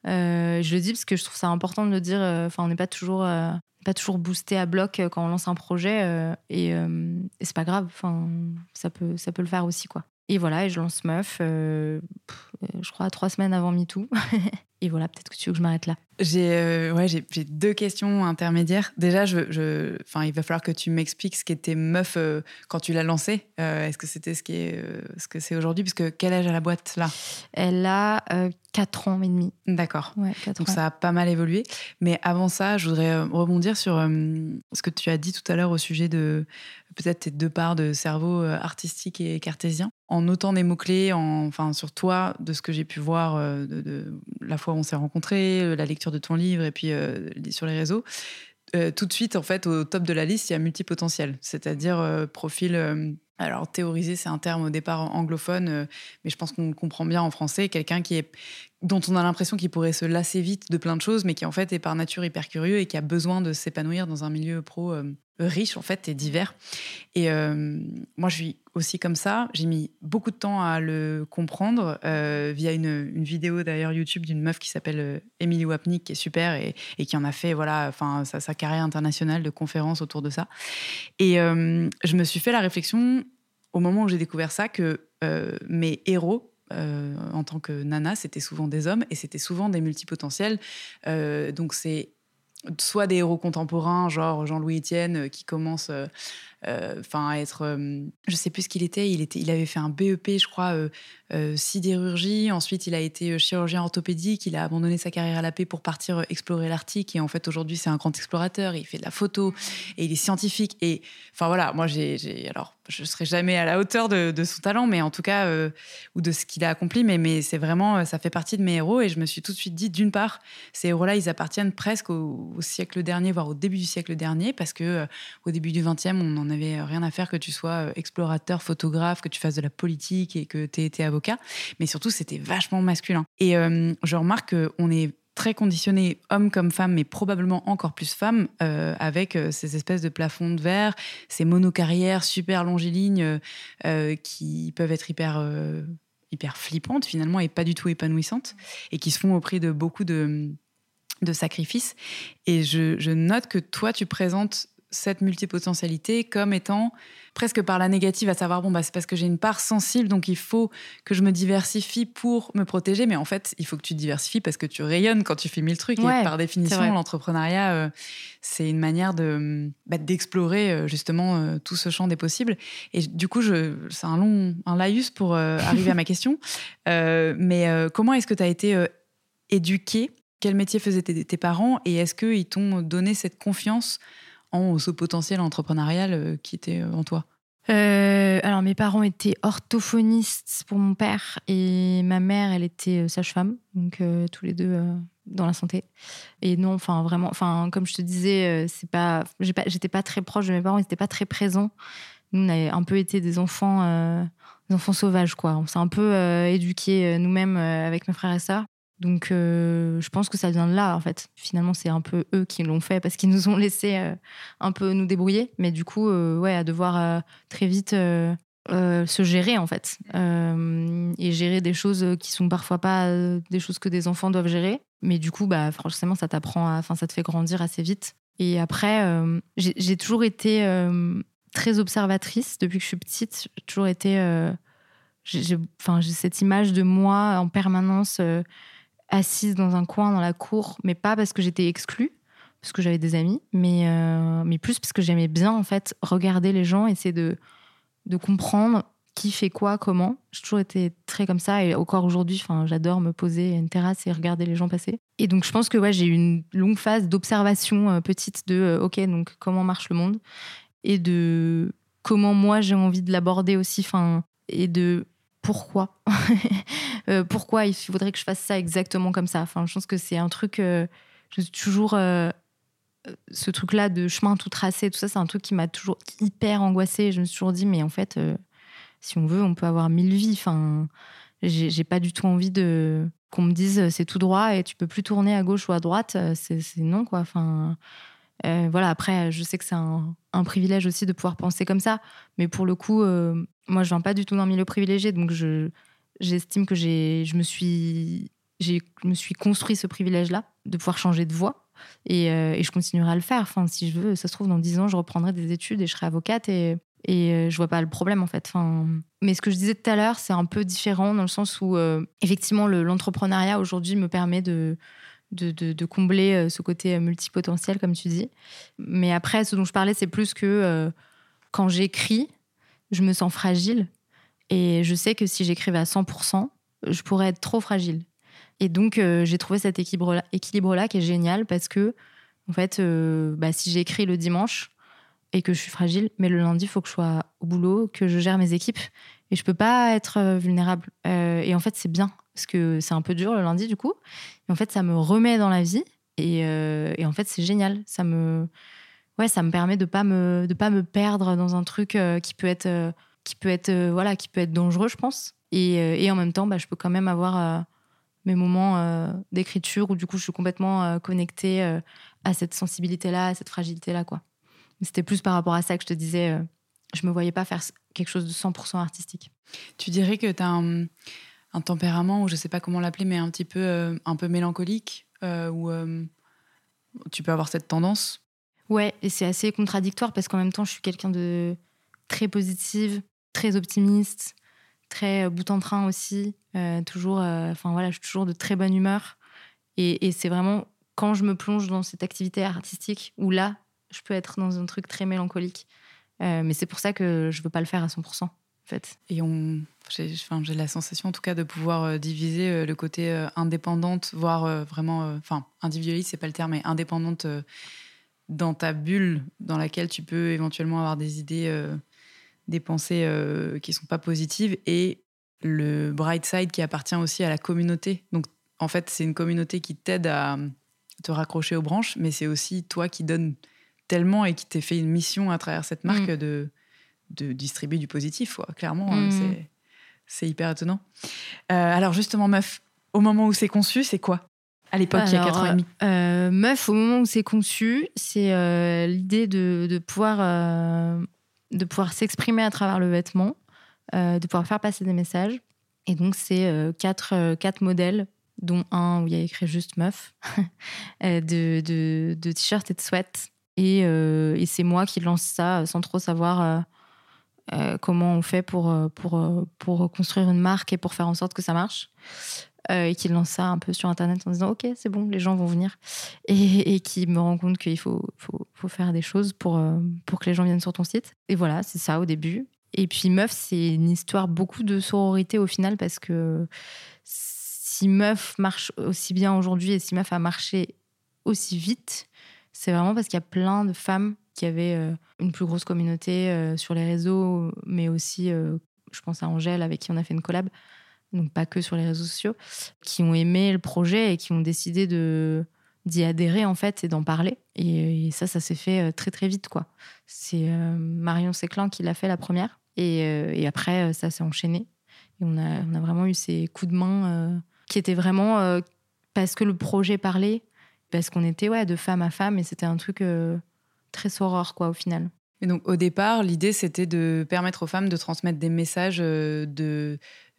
Euh, je le dis parce que je trouve ça important de le dire. Euh, enfin, on n'est pas toujours euh, pas toujours boosté à bloc quand on lance un projet et, et c'est pas grave. Enfin, ça peut ça peut le faire aussi quoi. Et voilà, et je lance Meuf, je crois trois semaines avant MeToo. et voilà, peut-être que tu veux que je m'arrête là. J'ai euh, ouais, j'ai deux questions intermédiaires. Déjà, je, je, il va falloir que tu m'expliques ce qu'était Meuf euh, quand tu l'as lancé. Euh, est-ce que c'était ce, qui est, ce que c'est aujourd'hui? Puisque quel âge a la boîte là? Elle a 4 ans et demi. D'accord. Donc ça a pas mal évolué. Mais avant ça, je voudrais rebondir sur ce que tu as dit tout à l'heure au sujet de peut-être tes deux parts de cerveau artistique et cartésien. En notant des mots-clés, enfin, sur toi, de ce que j'ai pu voir de, de la fois où on s'est rencontrés, la lecture de ton livre et puis euh, sur les réseaux, euh, tout de suite, en fait, au top de la liste, il y a multipotentiel, c'est-à-dire euh, profil. Alors, théoriser, c'est un terme au départ anglophone, euh, mais je pense qu'on le comprend bien en français. Quelqu'un qui est, dont on a l'impression qu'il pourrait se lasser vite de plein de choses, mais qui en fait est par nature hyper curieux et qui a besoin de s'épanouir dans un milieu pro euh, riche en fait et divers. Et euh, moi, je suis aussi comme ça. J'ai mis beaucoup de temps à le comprendre via une, vidéo d'ailleurs YouTube d'une meuf qui s'appelle Emily Wapnick, qui est super et, qui en a fait voilà, enfin sa, sa carrière internationale de conférences autour de ça. Et je me suis fait la réflexion au moment où j'ai découvert ça que euh, mes héros euh, en tant que nana, c'était souvent des hommes et c'était souvent des multipotentiels. Euh, donc c'est soit des héros contemporains, genre Jean-Louis Etienne, qui commence enfin à être, euh, je sais plus ce qu'il était, il était, il avait fait un BEP, je crois, euh, euh, sidérurgie. Ensuite, il a été euh, chirurgien orthopédique. Il a abandonné sa carrière à la paix pour partir euh, explorer l'Arctique. Et en fait, aujourd'hui, c'est un grand explorateur. Il fait de la photo et il est scientifique. Et enfin voilà, moi, j'ai, alors, je serai jamais à la hauteur de, son talent, mais en tout cas, euh, ou de ce qu'il a accompli. Mais, mais c'est vraiment, euh, ça fait partie de mes héros. Et je me suis tout de suite dit, d'une part, ces héros-là, ils appartiennent presque au, siècle dernier, voire au début du siècle dernier, parce que euh, au début du 20e, on n'en avait rien à faire que tu sois euh, explorateur, photographe, que tu fasses de la politique et que tu aies été avocat. Mais surtout, c'était vachement masculin. Et euh, je remarque qu'on est très conditionné, homme comme femme, mais probablement encore plus femme, euh, avec euh, ces espèces de plafonds de verre, ces monocarrières super longilignes euh, euh, qui peuvent être hyper, euh, hyper flippantes finalement et pas du tout épanouissantes, et qui se font au prix de beaucoup de, de sacrifices. Et je note que toi, tu présentes cette multipotentialité comme étant presque par la négative, à savoir, bon, bah, c'est parce que j'ai une part sensible, donc il faut que je me diversifie pour me protéger. Mais en fait, il faut que tu te diversifies parce que tu rayonnes quand tu fais mille trucs. Ouais, et par définition, l'entrepreneuriat, euh, c'est une manière de bah, d'explorer euh, justement euh, tout ce champ des possibles. Et du coup, c'est un long un laïus pour euh, arriver à ma question. Mais comment est-ce que tu as été éduqué? Quel métier faisaient tes, tes parents? Et est-ce qu'ils t'ont donné cette confiance en ce potentiel entrepreneurial euh, qui était euh, en toi? Euh, alors, mes parents étaient orthophonistes pour mon père et ma mère, elle était sage-femme, donc tous les deux dans la santé. Et non, enfin vraiment, enfin comme je te disais, c'est pas, j'étais pas très proche de mes parents, ils étaient pas très présents. Nous, on avait un peu été des enfants, des enfants sauvages, quoi. On s'est un peu éduqués nous-mêmes avec mes frères et sœurs. Donc, euh, je pense que ça vient de là, en fait. Finalement, c'est un peu eux qui l'ont fait parce qu'ils nous ont laissé euh, un peu nous débrouiller. Mais du coup, euh, ouais, à devoir très vite se gérer, en fait. Et gérer des choses qui sont parfois pas des choses que des enfants doivent gérer. Mais du coup, bah, franchement, ça t'apprend, enfin, ça te fait grandir assez vite. Et après, j'ai toujours été très observatrice depuis que je suis petite. J'ai toujours été. enfin, j'ai cette image de moi en permanence assise dans un coin dans la cour, mais pas parce que j'étais exclue, parce que j'avais des amis, mais, euh, mais plus parce que j'aimais bien en fait regarder les gens, essayer de, de comprendre qui fait quoi, comment. J'ai toujours été très comme ça et encore aujourd'hui, j'adore me poser à une terrasse et regarder les gens passer. Et donc je pense que ouais, j'ai eu une longue phase d'observation euh, petite de euh, ok donc comment marche le monde et de comment moi j'ai envie de l'aborder aussi, enfin et de pourquoi Euh, pourquoi il faudrait que je fasse ça exactement comme ça? Enfin, je pense que c'est un truc. euh, je suis toujours euh, ce truc-là de chemin tout tracé, tout ça, c'est un truc qui m'a toujours hyper angoissée. Je me suis toujours dit, mais en fait, euh, si on veut, on peut avoir mille vies. Enfin, j'ai pas du tout envie de qu'on me dise euh, c'est tout droit et tu peux plus tourner à gauche ou à droite. Euh, c'est non, quoi. Enfin, euh, voilà. Après, je sais que c'est un, privilège aussi de pouvoir penser comme ça, mais pour le coup, euh, moi, je viens pas du tout d'un milieu privilégié, donc je j'estime que j'ai je me suis j'ai me suis construit ce privilège-là de pouvoir changer de voie. Et, euh, et je continuerai à le faire. Enfin, si je veux, ça se trouve, dans 10 ans, je reprendrai des études et je serai avocate et, et euh, je vois pas le problème, en fait. Enfin, mais ce que je disais tout à l'heure, c'est un peu différent dans le sens où, euh, effectivement, le- l'entrepreneuriat aujourd'hui me permet de, de, combler euh, ce côté euh, multipotentiel, comme tu dis. Mais après, ce dont je parlais, c'est plus que euh, quand j'écris, je me sens fragile. Et je sais que si j'écrivais à 100%, je pourrais être trop fragile. Et donc, j'ai trouvé cet équilibre-là équilibre qui est génial parce que, en fait, bah, si j'écris le dimanche et que je suis fragile, mais le lundi, il faut que je sois au boulot, que je gère mes équipes et je peux pas être euh, vulnérable. Euh, et en fait, c'est bien parce que c'est un peu dur le lundi, du coup. Et en fait, ça me remet dans la vie Et, euh, en fait, c'est génial. Ça me, ouais, ça me permet de pas pas me perdre dans un truc qui peut être, qui peut être, voilà, qui peut être dangereux, je pense. Et, et en même temps, bah, je peux quand même avoir mes moments d'écriture où du coup, je suis complètement connectée à cette sensibilité-là, à cette fragilité-là, quoi. C'était plus par rapport à ça que je te disais. euh, je me voyais pas faire quelque chose de 100% artistique. Tu dirais que tu as un, un tempérament, ou je sais pas comment l'appeler, mais un petit peu, euh, un peu mélancolique, euh, ou tu peux avoir cette tendance? Ouais, et c'est assez contradictoire parce qu'en même temps, je suis quelqu'un de très positive, très optimiste, très bout en train aussi. euh, toujours, euh, enfin voilà, je suis toujours de très bonne humeur. Et, et c'est vraiment quand je me plonge dans cette activité artistique où là, je peux être dans un truc très mélancolique. Euh, mais c'est pour ça que je veux pas le faire à 100%, en fait. Et on, j'ai, enfin, j'ai la sensation, en tout cas, de pouvoir euh, diviser euh, le côté indépendante, voire vraiment, enfin, individualiste, c'est pas le terme, mais indépendante dans ta bulle, dans laquelle tu peux éventuellement avoir des idées, des pensées qui sont pas positives, et le bright side qui appartient aussi à la communauté. Donc, en fait, c'est une communauté qui t'aide à te raccrocher aux branches, mais c'est aussi toi qui donne tellement et qui t'est fait une mission à travers cette marque Mm. de, de distribuer du positif, quoi. Clairement, Mm. euh, c'est, c'est hyper étonnant. Euh, alors, justement, meuf, au moment où c'est conçu, c'est quoi? À l'époque, il y a Alors, 4 ans et demi. euh, meuf, au moment où c'est conçu, c'est euh, l'idée de, de pouvoir, euh, de pouvoir s'exprimer à travers le vêtement, de pouvoir faire passer des messages. Et donc, c'est quatre, quatre modèles, dont un où il y a écrit juste meuf, de, de, de t-shirts et de sweats. Et, euh, et c'est moi qui lance ça sans trop savoir euh, euh, comment on fait pour, euh, pour, euh, pour construire une marque et pour faire en sorte que ça marche. Euh, et qui lance ça un peu sur Internet en disant Ok, c'est bon, les gens vont venir. Et, et qui me rend compte qu'il faut, faut, faut faire des choses pour, euh, pour que les gens viennent sur ton site. Et voilà, c'est ça au début. Et puis Meuf, c'est une histoire beaucoup de sororité au final parce que si Meuf marche aussi bien aujourd'hui et si Meuf a marché aussi vite, c'est vraiment parce qu'il y a plein de femmes qui avaient euh, une plus grosse communauté euh, sur les réseaux, mais aussi, euh, je pense à Angèle avec qui on a fait une collab, donc pas que sur les réseaux sociaux, qui ont aimé le projet et qui ont décidé de d'y adhérer en fait et d'en parler. Et, ça, ça s'est fait très très vite quoi. C'est Marion Séclin qui l'a fait la première et, et après ça s'est enchaîné et on a, on a vraiment eu ces coups de main qui étaient vraiment parce que le projet parlait, parce qu'on était ouais de femme à femme et c'était un truc euh, très soror quoi au final. Et donc, au départ, l'idée, c'était de permettre aux femmes de transmettre des messages euh, de,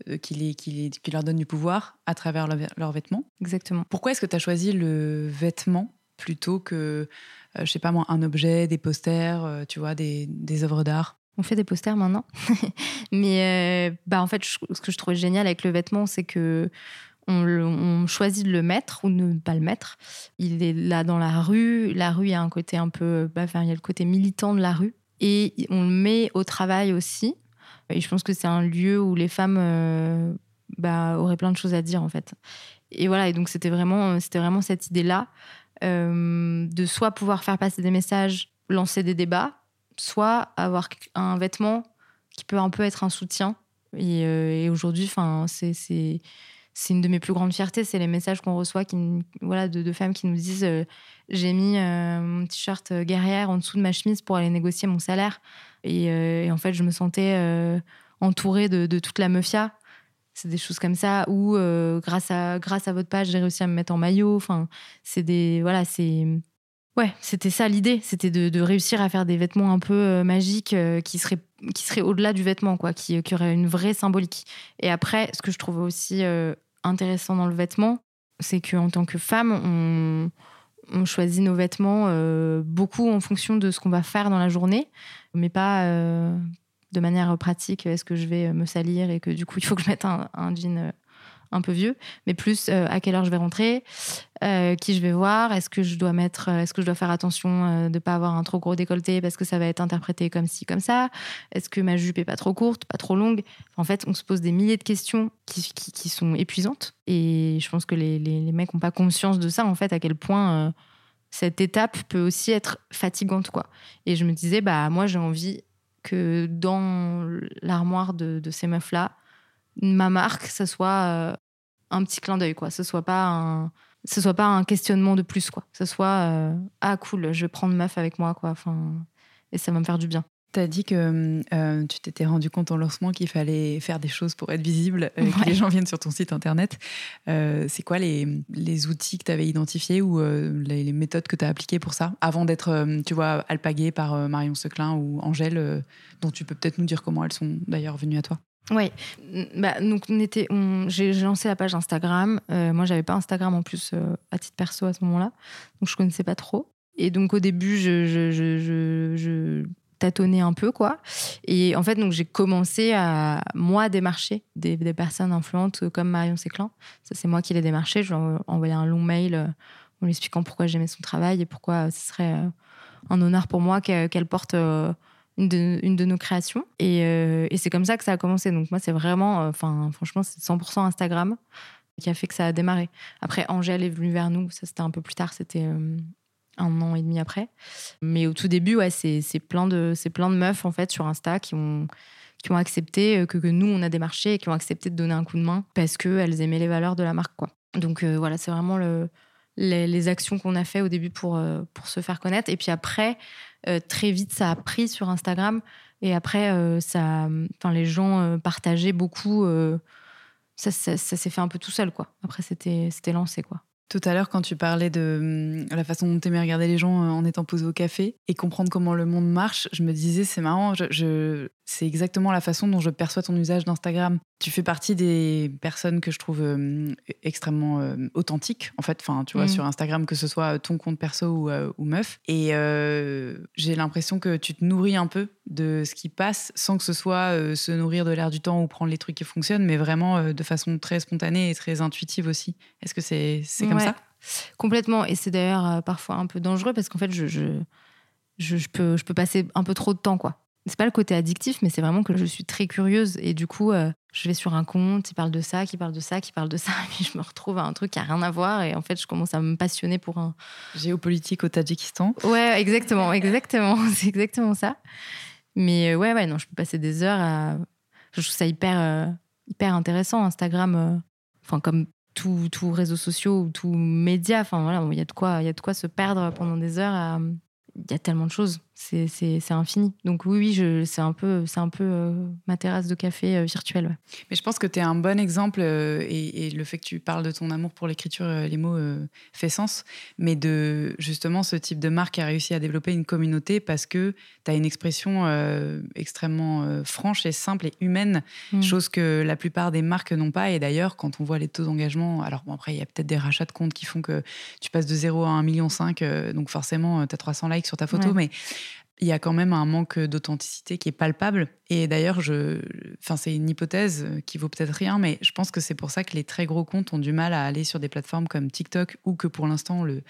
euh, qui, les, qui, les- qui leur donnent du pouvoir à travers leur- leurs vêtements. Exactement. Pourquoi est-ce que tu as choisi le vêtement plutôt que, je sais pas moi, un objet, des posters, tu vois, des, des œuvres d'art? On fait des posters maintenant. Mais euh, bah, en fait, je- ce que je trouvais génial avec le vêtement, c'est que on, choisit de le mettre ou de ne pas le mettre. Il est là dans la rue. La rue, il y a un côté un peu. bah, enfin, il y a le côté militant de la rue. Et on le met au travail aussi. Et je pense que c'est un lieu où les femmes euh, bah, auraient plein de choses à dire, en fait. Et voilà, et donc c'était vraiment, vraiment cette idée-là euh, de soit pouvoir faire passer des messages, lancer des débats, soit avoir un vêtement qui peut un peu être un soutien. Et, euh, et aujourd'hui, c'est c'est une de mes plus grandes fiertés, c'est les messages qu'on reçoit, qui, voilà, de, femmes qui nous disent euh, j'ai mis euh, mon t-shirt guerrière en dessous de ma chemise pour aller négocier mon salaire. Et, euh, en fait, je me sentais euh, entourée de, toute la meufia. C'est des choses comme ça où, euh, grâce, à, grâce à votre page, j'ai réussi à me mettre en maillot. Enfin, c'est des. Voilà, c'est. Ouais, c'était ça l'idée, c'était de, réussir à faire des vêtements un peu euh, magiques euh, qui seraient, qui au-delà du vêtement, quoi, qui, qui auraient une vraie symbolique. Et après, ce que je trouve aussi euh, intéressant dans le vêtement, c'est qu'en tant que femme, on, choisit nos vêtements euh, beaucoup en fonction de ce qu'on va faire dans la journée, mais pas euh, de manière pratique. Est-ce que je vais me salir et que du coup, il faut que je mette un, un jean euh, un peu vieux, mais plus euh, à quelle heure je vais rentrer, euh, qui je vais voir, est-ce que je dois mettre, euh, est-ce que je dois faire attention de pas avoir un trop gros décolleté parce que ça va être interprété comme ci comme ça, est-ce que ma jupe est pas trop courte, pas trop longue? En fait, on se pose des milliers de questions qui, sont épuisantes et je pense que les, les, mecs n'ont pas conscience de ça en fait à quel point cette étape peut aussi être fatigante quoi. Et je me disais bah moi j'ai envie que dans l'armoire de, de ces meufs là ma marque, ça soit euh, un petit clin d'œil, quoi. Ce soit pas un, ce soit pas un questionnement de plus, quoi. Ce soit ah cool, je vais prendre meuf avec moi, quoi. Enfin, et ça va me faire du bien. Tu as dit que euh, tu t'étais rendu compte en lancement qu'il fallait faire des choses pour être visible, euh, que les gens viennent sur ton site internet. Euh, c'est quoi les, les, outils que tu avais identifiés ou les, méthodes que tu as appliquées pour ça? Avant d'être, tu vois, alpaguée par Marion Seclin ou Angèle, dont tu peux peut-être nous dire comment elles sont d'ailleurs venues à toi oui, bah, donc on était, j'ai lancé la page Instagram. moi, j'avais pas Instagram en plus à titre perso à ce moment-là, donc je connaissais pas trop. Et donc au début, je, tâtonner un peu, quoi. Et en fait, donc j'ai commencé à, moi, démarcher des, personnes influentes comme Marion Séclan. Ça, c'est moi qui l'ai démarché. Je lui ai envoyé un long mail euh, en lui expliquant pourquoi j'aimais son travail et pourquoi ce serait euh, un honneur pour moi qu'elle porte euh, une de, nos créations. Et, et c'est comme ça que ça a commencé. Donc moi, c'est vraiment, enfin, franchement, c'est 100% Instagram qui a fait que ça a démarré. Après, Angèle est venue vers nous. Ça, c'était un peu plus tard. C'était un an et demi après. Mais au tout début, ouais, c'est plein, de, plein de meufs en fait sur Insta qui ont, qui ont accepté euh, que, nous, on a démarché et qui ont accepté de donner un coup de main parce qu'elles aimaient les valeurs de la marque. Quoi. Donc euh, voilà, c'est vraiment le, les, actions qu'on a fait au début pour, euh, pour se faire connaître. Et puis après, très vite, ça a pris sur Instagram. Et après, ça, les gens partageaient beaucoup. ça, ça, ça s'est fait un peu tout seul. quoi. Après, c'était lancé. quoi. Tout à l'heure, quand tu parlais de hum, la façon dont tu aimais regarder les gens euh, en étant posé au café et comprendre comment le monde marche, je me disais, c'est marrant, je, c'est exactement la façon dont je perçois ton usage d'Instagram. Tu fais partie des personnes que je trouve hum, extrêmement euh, authentiques, en fait, enfin, tu vois, mm. sur Instagram, que ce soit ton compte perso ou, euh, meuf. Et j'ai l'impression que tu te nourris un peu de ce qui passe sans que ce soit se nourrir de l'air du temps ou prendre les trucs qui fonctionnent, mais vraiment de façon très spontanée et très intuitive aussi. Est-ce que c'est comme ça? Complètement. Et c'est d'ailleurs euh, parfois un peu dangereux parce qu'en fait, je, je, je, peux, je peux passer un peu trop de temps, quoi. C'est pas le côté addictif, mais c'est vraiment que je suis très curieuse et du coup, euh, je vais sur un compte qui parle de ça, qui parle de ça, qui parle de ça, et puis je me retrouve à un truc qui a rien à voir et en fait, je commence à me passionner pour un géopolitique au Tadjikistan. Ouais, exactement, exactement, c'est exactement ça. Mais euh, ouais, ouais, non, je peux passer des heures à. Je trouve ça hyper, hyper intéressant, Instagram. Enfin, comme tout, tout réseaux sociaux ou tout média. Enfin voilà, il y a de quoi, il y a de quoi se perdre pendant des heures. Il y a tellement de choses c'est infini. Donc oui, oui, c'est un peu, un peu euh, ma terrasse de café euh, virtuelle. Mais je pense que tu es un bon exemple euh, et, le fait que tu parles de ton amour pour l'écriture, les mots fait sens. Mais de justement ce type de marque a réussi à développer une communauté parce que tu as une expression extrêmement franche et simple et humaine, mm. chose que la plupart des marques n'ont pas. Et d'ailleurs, quand on voit les taux d'engagement, alors bon, après, il y a peut-être des rachats de comptes qui font que tu passes de 0 à 1,5 million, donc forcément, tu as 300 likes sur ta photo, mais il y a quand même un manque d'authenticité qui est palpable. Et d'ailleurs, je, enfin, c'est une hypothèse qui vaut peut-être rien, mais je pense que c'est pour ça que les très gros comptes ont du mal à aller sur des plateformes comme TikTok ou que pour l'instant le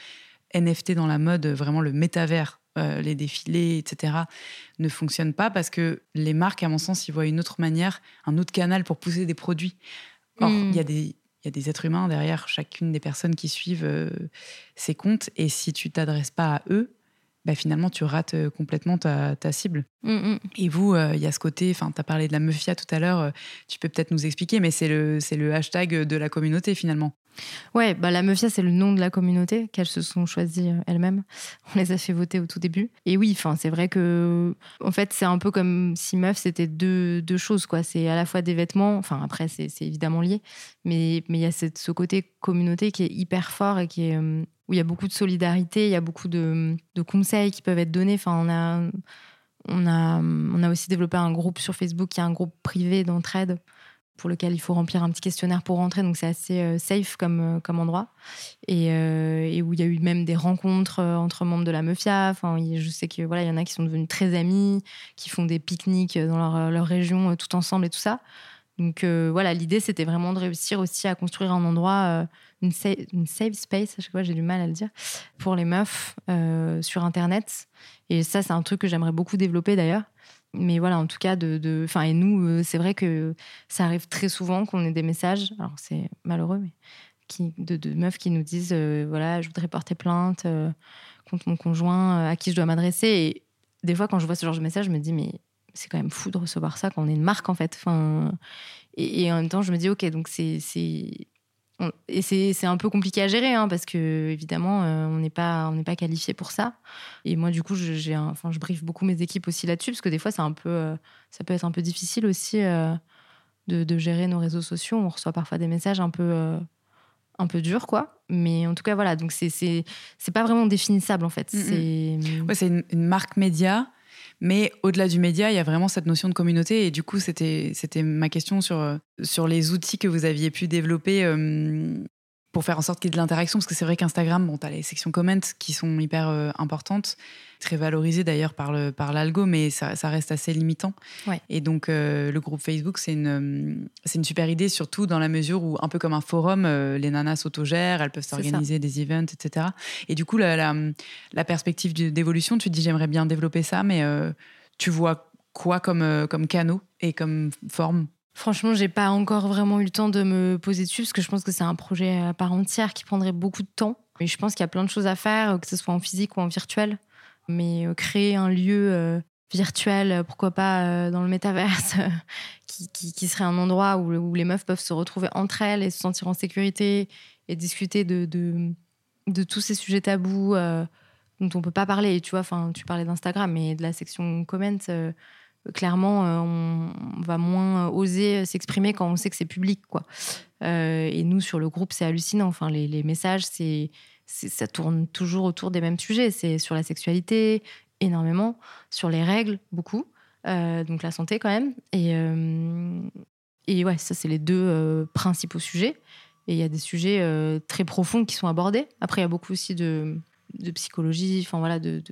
NFT dans la mode, vraiment le métavers, euh, les défilés, etc., ne fonctionne pas parce que les marques, à mon sens, y voient une autre manière, un autre canal pour pousser des produits. Or, il y a hmm. des il y a des êtres humains derrière chacune des personnes qui suivent euh, ces comptes. Et si tu t'adresses pas à eux, bah, finalement, tu rates euh, complètement ta, cible. Mm, mm. Et vous, euh, il y a ce côté, enfin, tu as parlé de la meufia tout à l'heure, euh, tu peux peut-être nous expliquer, mais c'est le, le hashtag de la communauté finalement. Ouais, bah la Meufia, c'est le nom de la communauté qu'elles se sont choisies elles-mêmes. On les a fait voter au tout début. Et oui, c'est vrai que, en fait, c'est un peu comme si meuf, c'était deux, deux choses, quoi. C'est à la fois des vêtements, enfin, après, c'est évidemment lié, mais il y a ce côté communauté qui est hyper fort et qui est où il y a beaucoup de solidarité, il y a beaucoup de, conseils qui peuvent être donnés. Enfin, on a, on, a, on a aussi développé un groupe sur Facebook qui est un groupe privé d'entraide pour lequel il faut remplir un petit questionnaire pour rentrer. Donc c'est assez euh, safe comme, euh, comme endroit. Euh, et, où il y a eu même des rencontres entre membres de la Meufia. Enfin, je sais qu'il voilà, y en a qui sont devenus très amis, qui font des pique-niques dans leur, leur, région tout ensemble et tout ça. Donc voilà, l'idée c'était vraiment de réussir aussi à construire un endroit une, safe space, à chaque fois j'ai du mal à le dire, pour les meufs euh, sur Internet. Et ça, c'est un truc que j'aimerais beaucoup développer d'ailleurs. Mais voilà, en tout cas, de, fin, et nous, euh, c'est vrai que ça arrive très souvent qu'on ait des messages, alors c'est malheureux, mais qui, de, meufs qui nous disent euh, voilà, je voudrais porter plainte contre mon conjoint, à qui je dois m'adresser. Et des fois, quand je vois ce genre de message, je me dis mais c'est quand même fou de recevoir ça quand on est une marque en fait. Enfin, et en même temps, je me dis ok, donc c'est et c'est un peu compliqué à gérer hein, parce que évidemment euh, on n'est pas on n'est pas qualifié pour ça. Et moi du coup j'ai enfin je briefe beaucoup mes équipes aussi là-dessus parce que des fois c'est un peu euh, ça peut être un peu difficile aussi euh, de, de, gérer nos réseaux sociaux. On reçoit parfois des messages un peu un peu durs quoi. Mais en tout cas voilà donc c'est pas vraiment définissable en fait. C'est ouais, une, une marque média mais au-delà du média, il y a vraiment cette notion de communauté. Et du coup, c'était ma question sur, euh, sur les outils que vous aviez pu développer euh, pour faire en sorte qu'il y ait de l'interaction. Parce que c'est vrai qu'Instagram, bon, tu as les sections comments qui sont hyper euh, importantes, très valorisées d'ailleurs par l'algo, par mais ça, ça, reste assez limitant. Et donc, euh, le groupe Facebook, c'est une, c'est une super idée, surtout dans la mesure où, un peu comme un forum, euh, les nanas s'autogèrent, elles peuvent s'organiser des events, etc. Et du coup, la, la, la perspective d'évolution, tu te dis, j'aimerais bien développer ça, mais tu vois quoi comme, comme canaux et comme forme Franchement, j'ai pas encore vraiment eu le temps de me poser dessus parce que je pense que c'est un projet à part entière qui prendrait beaucoup de temps. Et je pense qu'il y a plein de choses à faire, que ce soit en physique ou en virtuel. Mais euh, créer un lieu euh, virtuel, pourquoi pas euh, dans le métaverse, qui, serait un endroit où, les meufs peuvent se retrouver entre elles et se sentir en sécurité et discuter de, de, tous ces sujets tabous dont on peut pas parler. Et tu vois, enfin, tu parlais d'Instagram, mais de la section comments clairement, euh, on, va moins oser s'exprimer quand on sait que c'est public, quoi. Euh, et nous, sur le groupe, c'est hallucinant. Enfin, les, messages, c'est, ça tourne toujours autour des mêmes sujets. C'est sur la sexualité, énormément, sur les règles, beaucoup. Euh, donc la santé, quand même. Et, et ouais, ça, c'est les deux principaux sujets. Et il y a des sujets très profonds qui sont abordés. Après, il y a beaucoup aussi de, psychologie, enfin voilà, de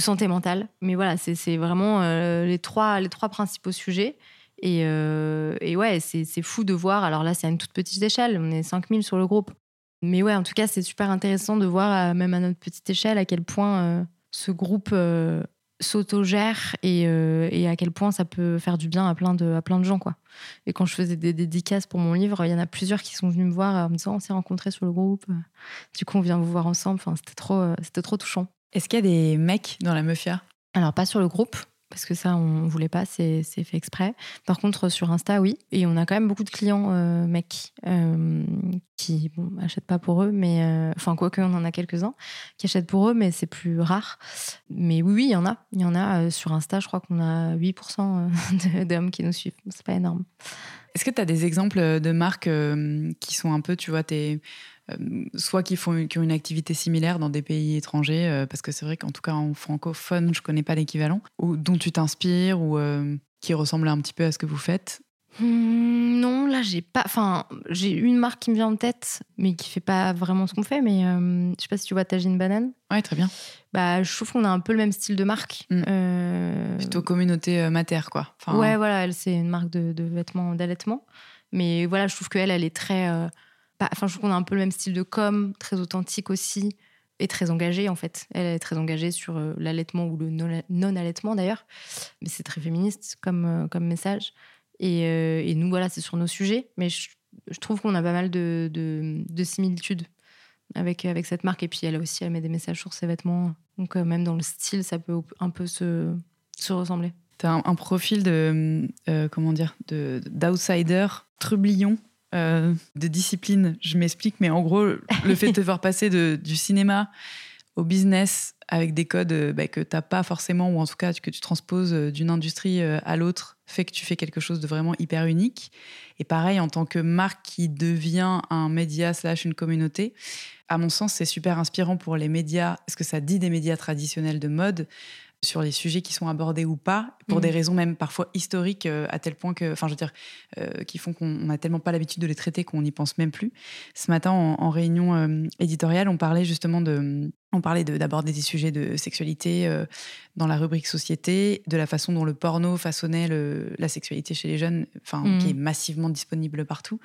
santé mentale. Mais voilà, c'est vraiment euh, les, trois, les trois principaux sujets. Et, euh, et ouais, c'est fou de voir. Alors là, c'est à une toute petite échelle. On est 5000 sur le groupe. Mais ouais, en tout cas, c'est super intéressant de voir, même à notre petite échelle, à quel point euh, ce groupe s'autogère et, et, à quel point ça peut faire du bien à plein de, à plein de gens. Quoi. Et quand je faisais des dédicaces pour mon livre, il y en a plusieurs qui sont venus me voir en me disant on s'est rencontrés sur le groupe. Du coup, on vient vous voir ensemble. Enfin, c'était trop, c'était trop touchant. Est-ce qu'il y a des mecs dans la Mafia? Alors, pas sur le groupe, parce que ça, on voulait pas, c'est fait exprès. Par contre, sur Insta, oui. Et on a quand même beaucoup de clients euh, mecs euh, qui bon, achètent pas pour eux, mais. Euh, enfin, quoique, on en a quelques-uns qui achètent pour eux, mais c'est plus rare. Mais oui, oui, il y en a. Il y en a. sur Insta, je crois qu'on a 8% d'hommes qui nous suivent. C'est pas énorme. Est-ce que tu as des exemples de marques qui sont un peu, tu vois, tes soit qui, font, qui ont une activité similaire dans des pays étrangers, euh, parce que c'est vrai qu'en tout cas en francophone, je connais pas l'équivalent, ou dont tu t'inspires ou euh, qui ressemble un petit peu à ce que vous faites hmm, non, là j'ai pas. Enfin, j'ai une marque qui me vient en tête, mais qui fait pas vraiment ce qu'on fait. Mais je sais pas si tu vois Tagine Banane. Ouais, très bien. Bah, je trouve qu'on a un peu le même style de marque. Hmm. Plutôt communauté mater, quoi. ouais, voilà, elle c'est une marque de, de vêtements d'allaitement. Mais voilà, je trouve qu'elle, elle est très Enfin, je trouve qu'on a un peu le même style de com, très authentique aussi, et très engagée en fait. Elle est très engagée sur euh, l'allaitement ou le non-allaitement d'ailleurs. Mais c'est très féministe comme, euh, message. Euh, et, nous, voilà, c'est sur nos sujets. Mais je, trouve qu'on a pas mal de, de, similitudes avec, avec cette marque. Et puis elle aussi, elle met des messages sur ses vêtements. Donc même dans le style, ça peut un peu se, se ressembler. Tu as un, profil de, comment dire, d'outsider, trublion euh, de discipline. Je m'explique, mais en gros, le fait de te voir passer du cinéma au business avec des codes euh, bah, que tu n'as pas forcément, ou en tout cas que tu transposes euh, d'une industrie à l'autre, fait que tu fais quelque chose de vraiment hyper unique. Et pareil, en tant que marque qui devient un média slash une communauté, à mon sens, c'est super inspirant pour les médias. Est-ce que ça dit des médias traditionnels de mode sur les sujets qui sont abordés ou pas, pour des mmh. raisons même parfois historiques, euh, à tel point que, enfin, je veux dire, euh, qui font qu'on n'a tellement pas l'habitude de les traiter qu'on n'y pense même plus. Ce matin, en, réunion euh, éditoriale, on parlait justement de, on parlait d'aborder des sujets de sexualité dans la rubrique société, de la façon dont le porno façonnait la sexualité chez les jeunes, enfin, qui mmh. est massivement disponible partout,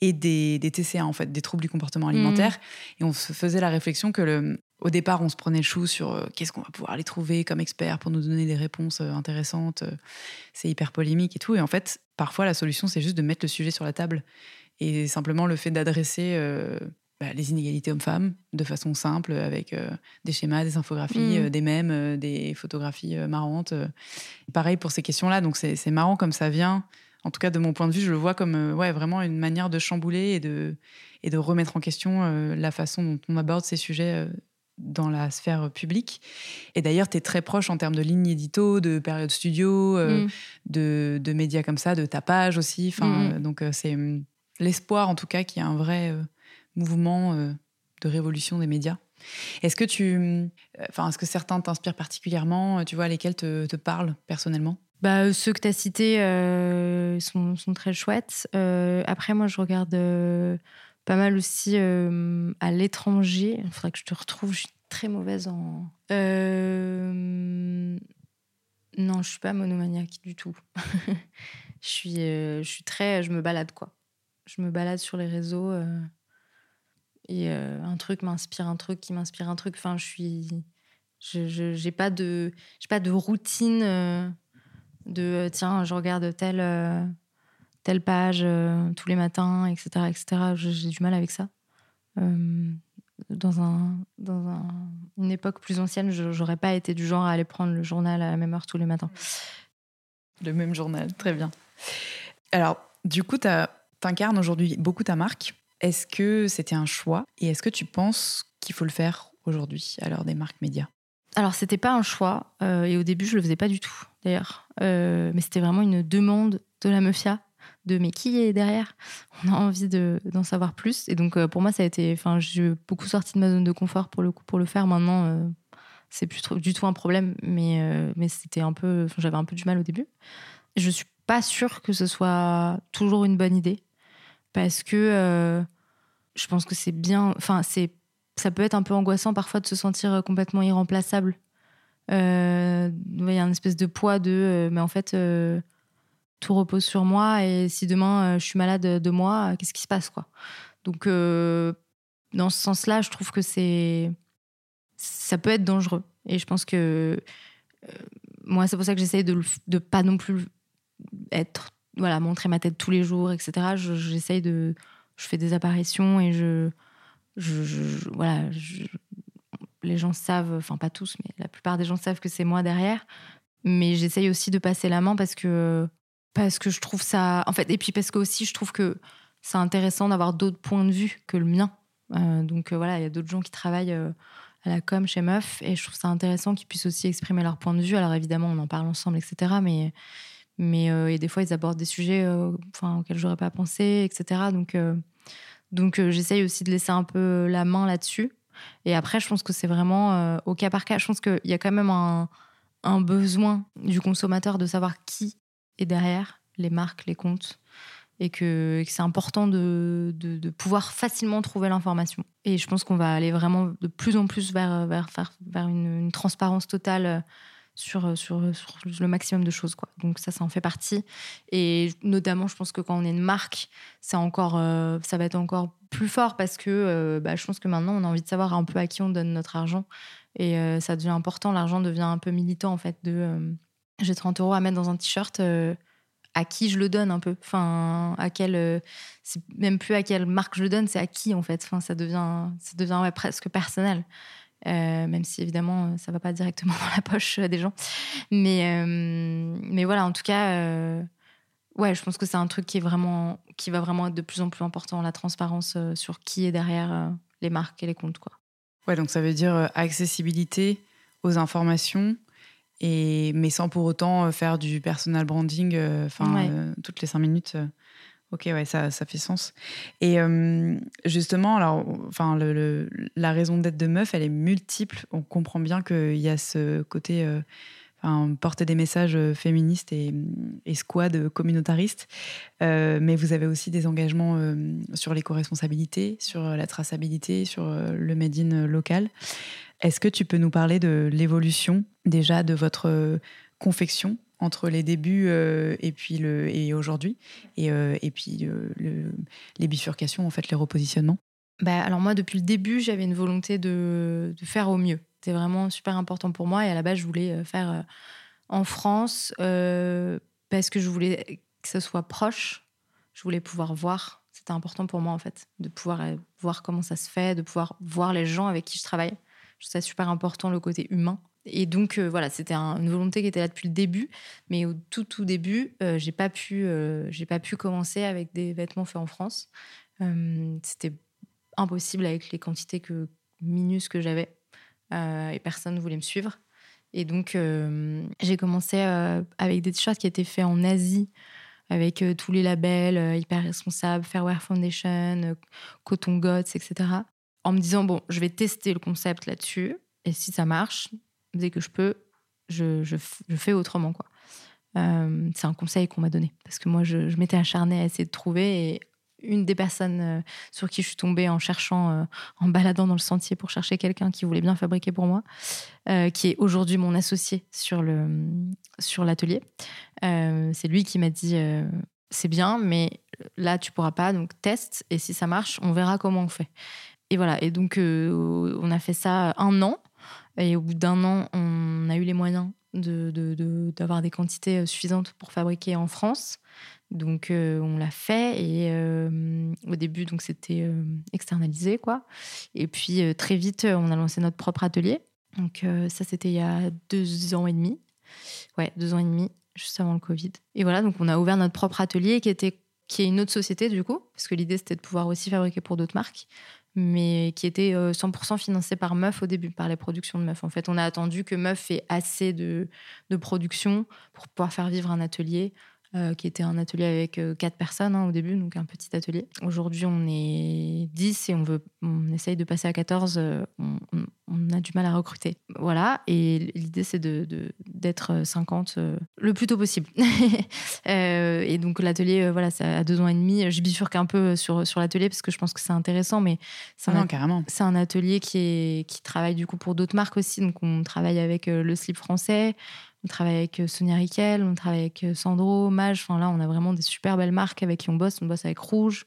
et des, des, TCA en fait, des troubles du comportement alimentaire. Mmh. Et on se faisait la réflexion que le, au départ, on se prenait le chou sur euh, qu'est-ce qu'on va pouvoir aller trouver comme experts pour nous donner des réponses euh, intéressantes. Euh, c'est hyper polémique et tout. Et en fait, parfois, la solution, c'est juste de mettre le sujet sur la table. Et simplement le fait d'adresser bah, les inégalités hommes-femmes de façon simple, avec des schémas, des infographies, mmh. des mèmes, des photographies marrantes. pareil pour ces questions-là. Donc, c'est marrant comme ça vient En tout cas, de mon point de vue, je le vois comme ouais, vraiment une manière de chambouler et de, et de remettre en question la façon dont on aborde ces sujets dans la sphère publique. Et d'ailleurs, tu es très proche en termes de ligne édito, de période studio, mm. de, de, médias comme ça, de tapage aussi. Enfin, mm. Donc, c'est hum, l'espoir, en tout cas, qu'il y a un vrai mouvement de révolution des médias. Est-ce que tu, euh, enfin, est-ce que certains t'inspirent particulièrement, tu vois, lesquels te, te parlent personnellement? Bah, ceux que tu as cités euh, sont, sont, très chouettes. Euh, après, moi, je regarde pas mal aussi à l'étranger. Il faudrait que je te retrouve. Je suis très mauvaise en. Non, je suis pas monomaniaque du tout. je suis, je suis très, je me balade quoi. Je me balade sur les réseaux et euh, un truc m'inspire un truc qui m'inspire un truc. Enfin, je suis, je j'ai pas pas de routine euh, de euh, tiens, je regarde telle telle page tous les matins, etc., etc. J'ai du mal avec ça. dans un dans un, une époque plus ancienne, j'aurais pas été du genre à aller prendre le journal à la même heure tous les matins. Le même journal, très bien. Alors, du coup, tu incarnes aujourd'hui beaucoup ta marque. Est-ce que c'était un choix? Et est-ce que tu penses qu'il faut le faire aujourd'hui à l'heure des marques médias? Alors c'était pas un choix euh, et au début je le faisais pas du tout d'ailleurs, euh, mais c'était vraiment une demande de la Mafia de mais qui est derrière? On a envie d'en savoir plus et donc euh, pour moi ça a été, enfin j'ai beaucoup sorti de ma zone de confort pour le pour le faire. Maintenant c'est plus du tout un problème, mais mais c'était un peu, j'avais un peu du mal au début. Je suis pas sûre que ce soit toujours une bonne idée parce que euh, je pense que c'est bien. Enfin, c'est ça peut être un peu angoissant parfois de se sentir euh, complètement irremplaçable. Euh, il y a une espèce de poids de, mais en fait, tout repose sur moi et si demain je suis malade de moi, qu'est-ce qui se passe quoi? Donc, dans ce sens-là, je trouve que c'est ça peut être dangereux et je pense que moi, c'est pour ça que j'essaye de ne pas non plus être voilà, montrer ma tête tous les jours, etc. J'essaye de. Je fais des apparitions et je, voilà. les gens savent, enfin pas tous, mais la plupart des gens savent que c'est moi derrière. Mais j'essaye aussi de passer la main parce que. Parce que je trouve ça. En fait, et puis parce que aussi, je trouve que c'est intéressant d'avoir d'autres points de vue que le mien. Euh, donc euh, voilà, il y a d'autres gens qui travaillent euh, à la com chez Meuf et je trouve ça intéressant qu'ils puissent aussi exprimer leur point de vue. Alors évidemment, on en parle ensemble, etc. Mais mais des fois ils abordent des sujets enfin auxquels j'aurais pas pensé etc donc donc j'essaye aussi de laisser un peu la main là-dessus et après je pense que c'est vraiment au cas par cas je pense qu'il y a quand même un besoin du consommateur de savoir qui est derrière les marques les comptes et que, c'est important de, pouvoir facilement trouver l'information. Et je pense qu'on va aller vraiment de plus en plus vers, une, transparence totale sur, sur, le maximum de choses. Donc ça, ça en fait partie. Et notamment, je pense que quand on est une marque, euh, ça va être encore plus fort parce que euh, bah, je pense que maintenant, on a envie de savoir un peu à qui on donne notre argent. Et euh, ça devient important. L'argent devient un peu militant, en fait, j'ai 30 euros à mettre dans un t-shirt. à qui je le donne un peu enfin à quel c'est même plus à quelle marque je le donne c'est à qui en fait enfin ça devient ça devient presque personnel euh, même si évidemment ça va pas directement dans la poche des gens. Mais, euh, mais voilà, en tout cas, euh, ouais, je pense que c'est un truc qui, est vraiment, qui va vraiment être de plus en plus important, la transparence sur qui est derrière les marques et les comptes. Quoi. Ouais, donc ça veut dire accessibilité aux informations. Et, mais sans pour autant faire du personal branding enfin toutes les cinq minutes Ok, ouais, ça, ça fait sens. Et euh, justement, alors, enfin, le, la raison d'être de meuf, elle est multiple. On comprend bien qu'il y a ce côté, euh, enfin, porter des messages euh, féministes et, et squad communautaristes. mais vous avez aussi des engagements sur l'éco-responsabilité, sur la traçabilité, sur le made in local. Est-ce que tu peux nous parler de l'évolution déjà de votre confection entre les débuts euh, et puis le et aujourd'hui et, euh, et puis euh, le, les bifurcations en fait les repositionnements? Bah, alors moi depuis le début j'avais une volonté de, faire au mieux c'était vraiment super important pour moi. Et à la base je voulais faire en France parce que je voulais que ça soit proche. Je voulais pouvoir voir. C'était important pour moi en fait de pouvoir voir comment ça se fait de pouvoir voir les gens avec qui je travaille. Je trouve ça super important le côté humain. Et donc voilà, c'était une volonté qui était là depuis le début, mais au tout tout début, j'ai pas pu, pas pu commencer avec des vêtements faits en France. c'était impossible avec les quantités que minus que j'avais et personne ne voulait me suivre. Et donc j'ai commencé avec des t-shirts qui étaient faits en Asie avec euh, tous les labels euh, hyper responsables, Fairwear Foundation, euh, Coton Gots, etc. En me disant, bon, je vais tester le concept là-dessus, et si ça marche, dès que je peux, je, fais autrement. quoi. c'est un conseil qu'on m'a donné, parce que moi, je, m'étais acharnée à essayer de trouver, une des personnes euh, sur qui je suis tombée en cherchant, euh, en baladant dans le sentier pour chercher quelqu'un qui voulait bien fabriquer pour moi, euh, qui est aujourd'hui mon associé sur le sur l'atelier. c'est lui qui m'a dit c'est bien, mais là tu pourras pas, donc teste et si ça marche, on verra comment on fait. Et voilà. Et donc on a fait ça un an. Et au bout d'un an, on a eu les moyens d'avoir de, de, des quantités suffisantes pour fabriquer en France. Donc euh, on l'a fait et euh, au début donc c'était euh, externalisé quoi. Et puis très vite on a lancé notre propre atelier. Donc ça c'était il y a deux ans et demi. Ouais deux ans et demi juste avant le Covid. Et voilà donc on a ouvert notre propre atelier qui était qui est une autre société du coup parce que l'idée c'était de pouvoir aussi fabriquer pour d'autres marques mais qui était 100% financé par Meuf au début, par les productions de Meuf. En fait, on a attendu que Meuf ait assez de, de production pour pouvoir faire vivre un atelier euh, qui était un atelier avec euh, quatre personnes hein, au début, donc un petit atelier. Aujourd'hui, on est 10 et on, veut, on essaye de passer à 14. Euh, on, a du mal à recruter. Voilà, et l'idée, c'est d'être de, d'être 50 le plus tôt possible. et donc, l'atelier, voilà, c'est à deux ans et demi. Je bifurque un peu sur, sur l'atelier parce que je pense que c'est intéressant, mais c'est un, c'est un atelier qui, est, qui travaille du coup pour d'autres marques aussi. Donc, on travaille avec le slip français. On travaille avec euh, Sonia Riquel, on travaille avec euh, Sandro, Mage. Enfin là, on a vraiment des super belles marques avec qui on bosse. On bosse avec Rouge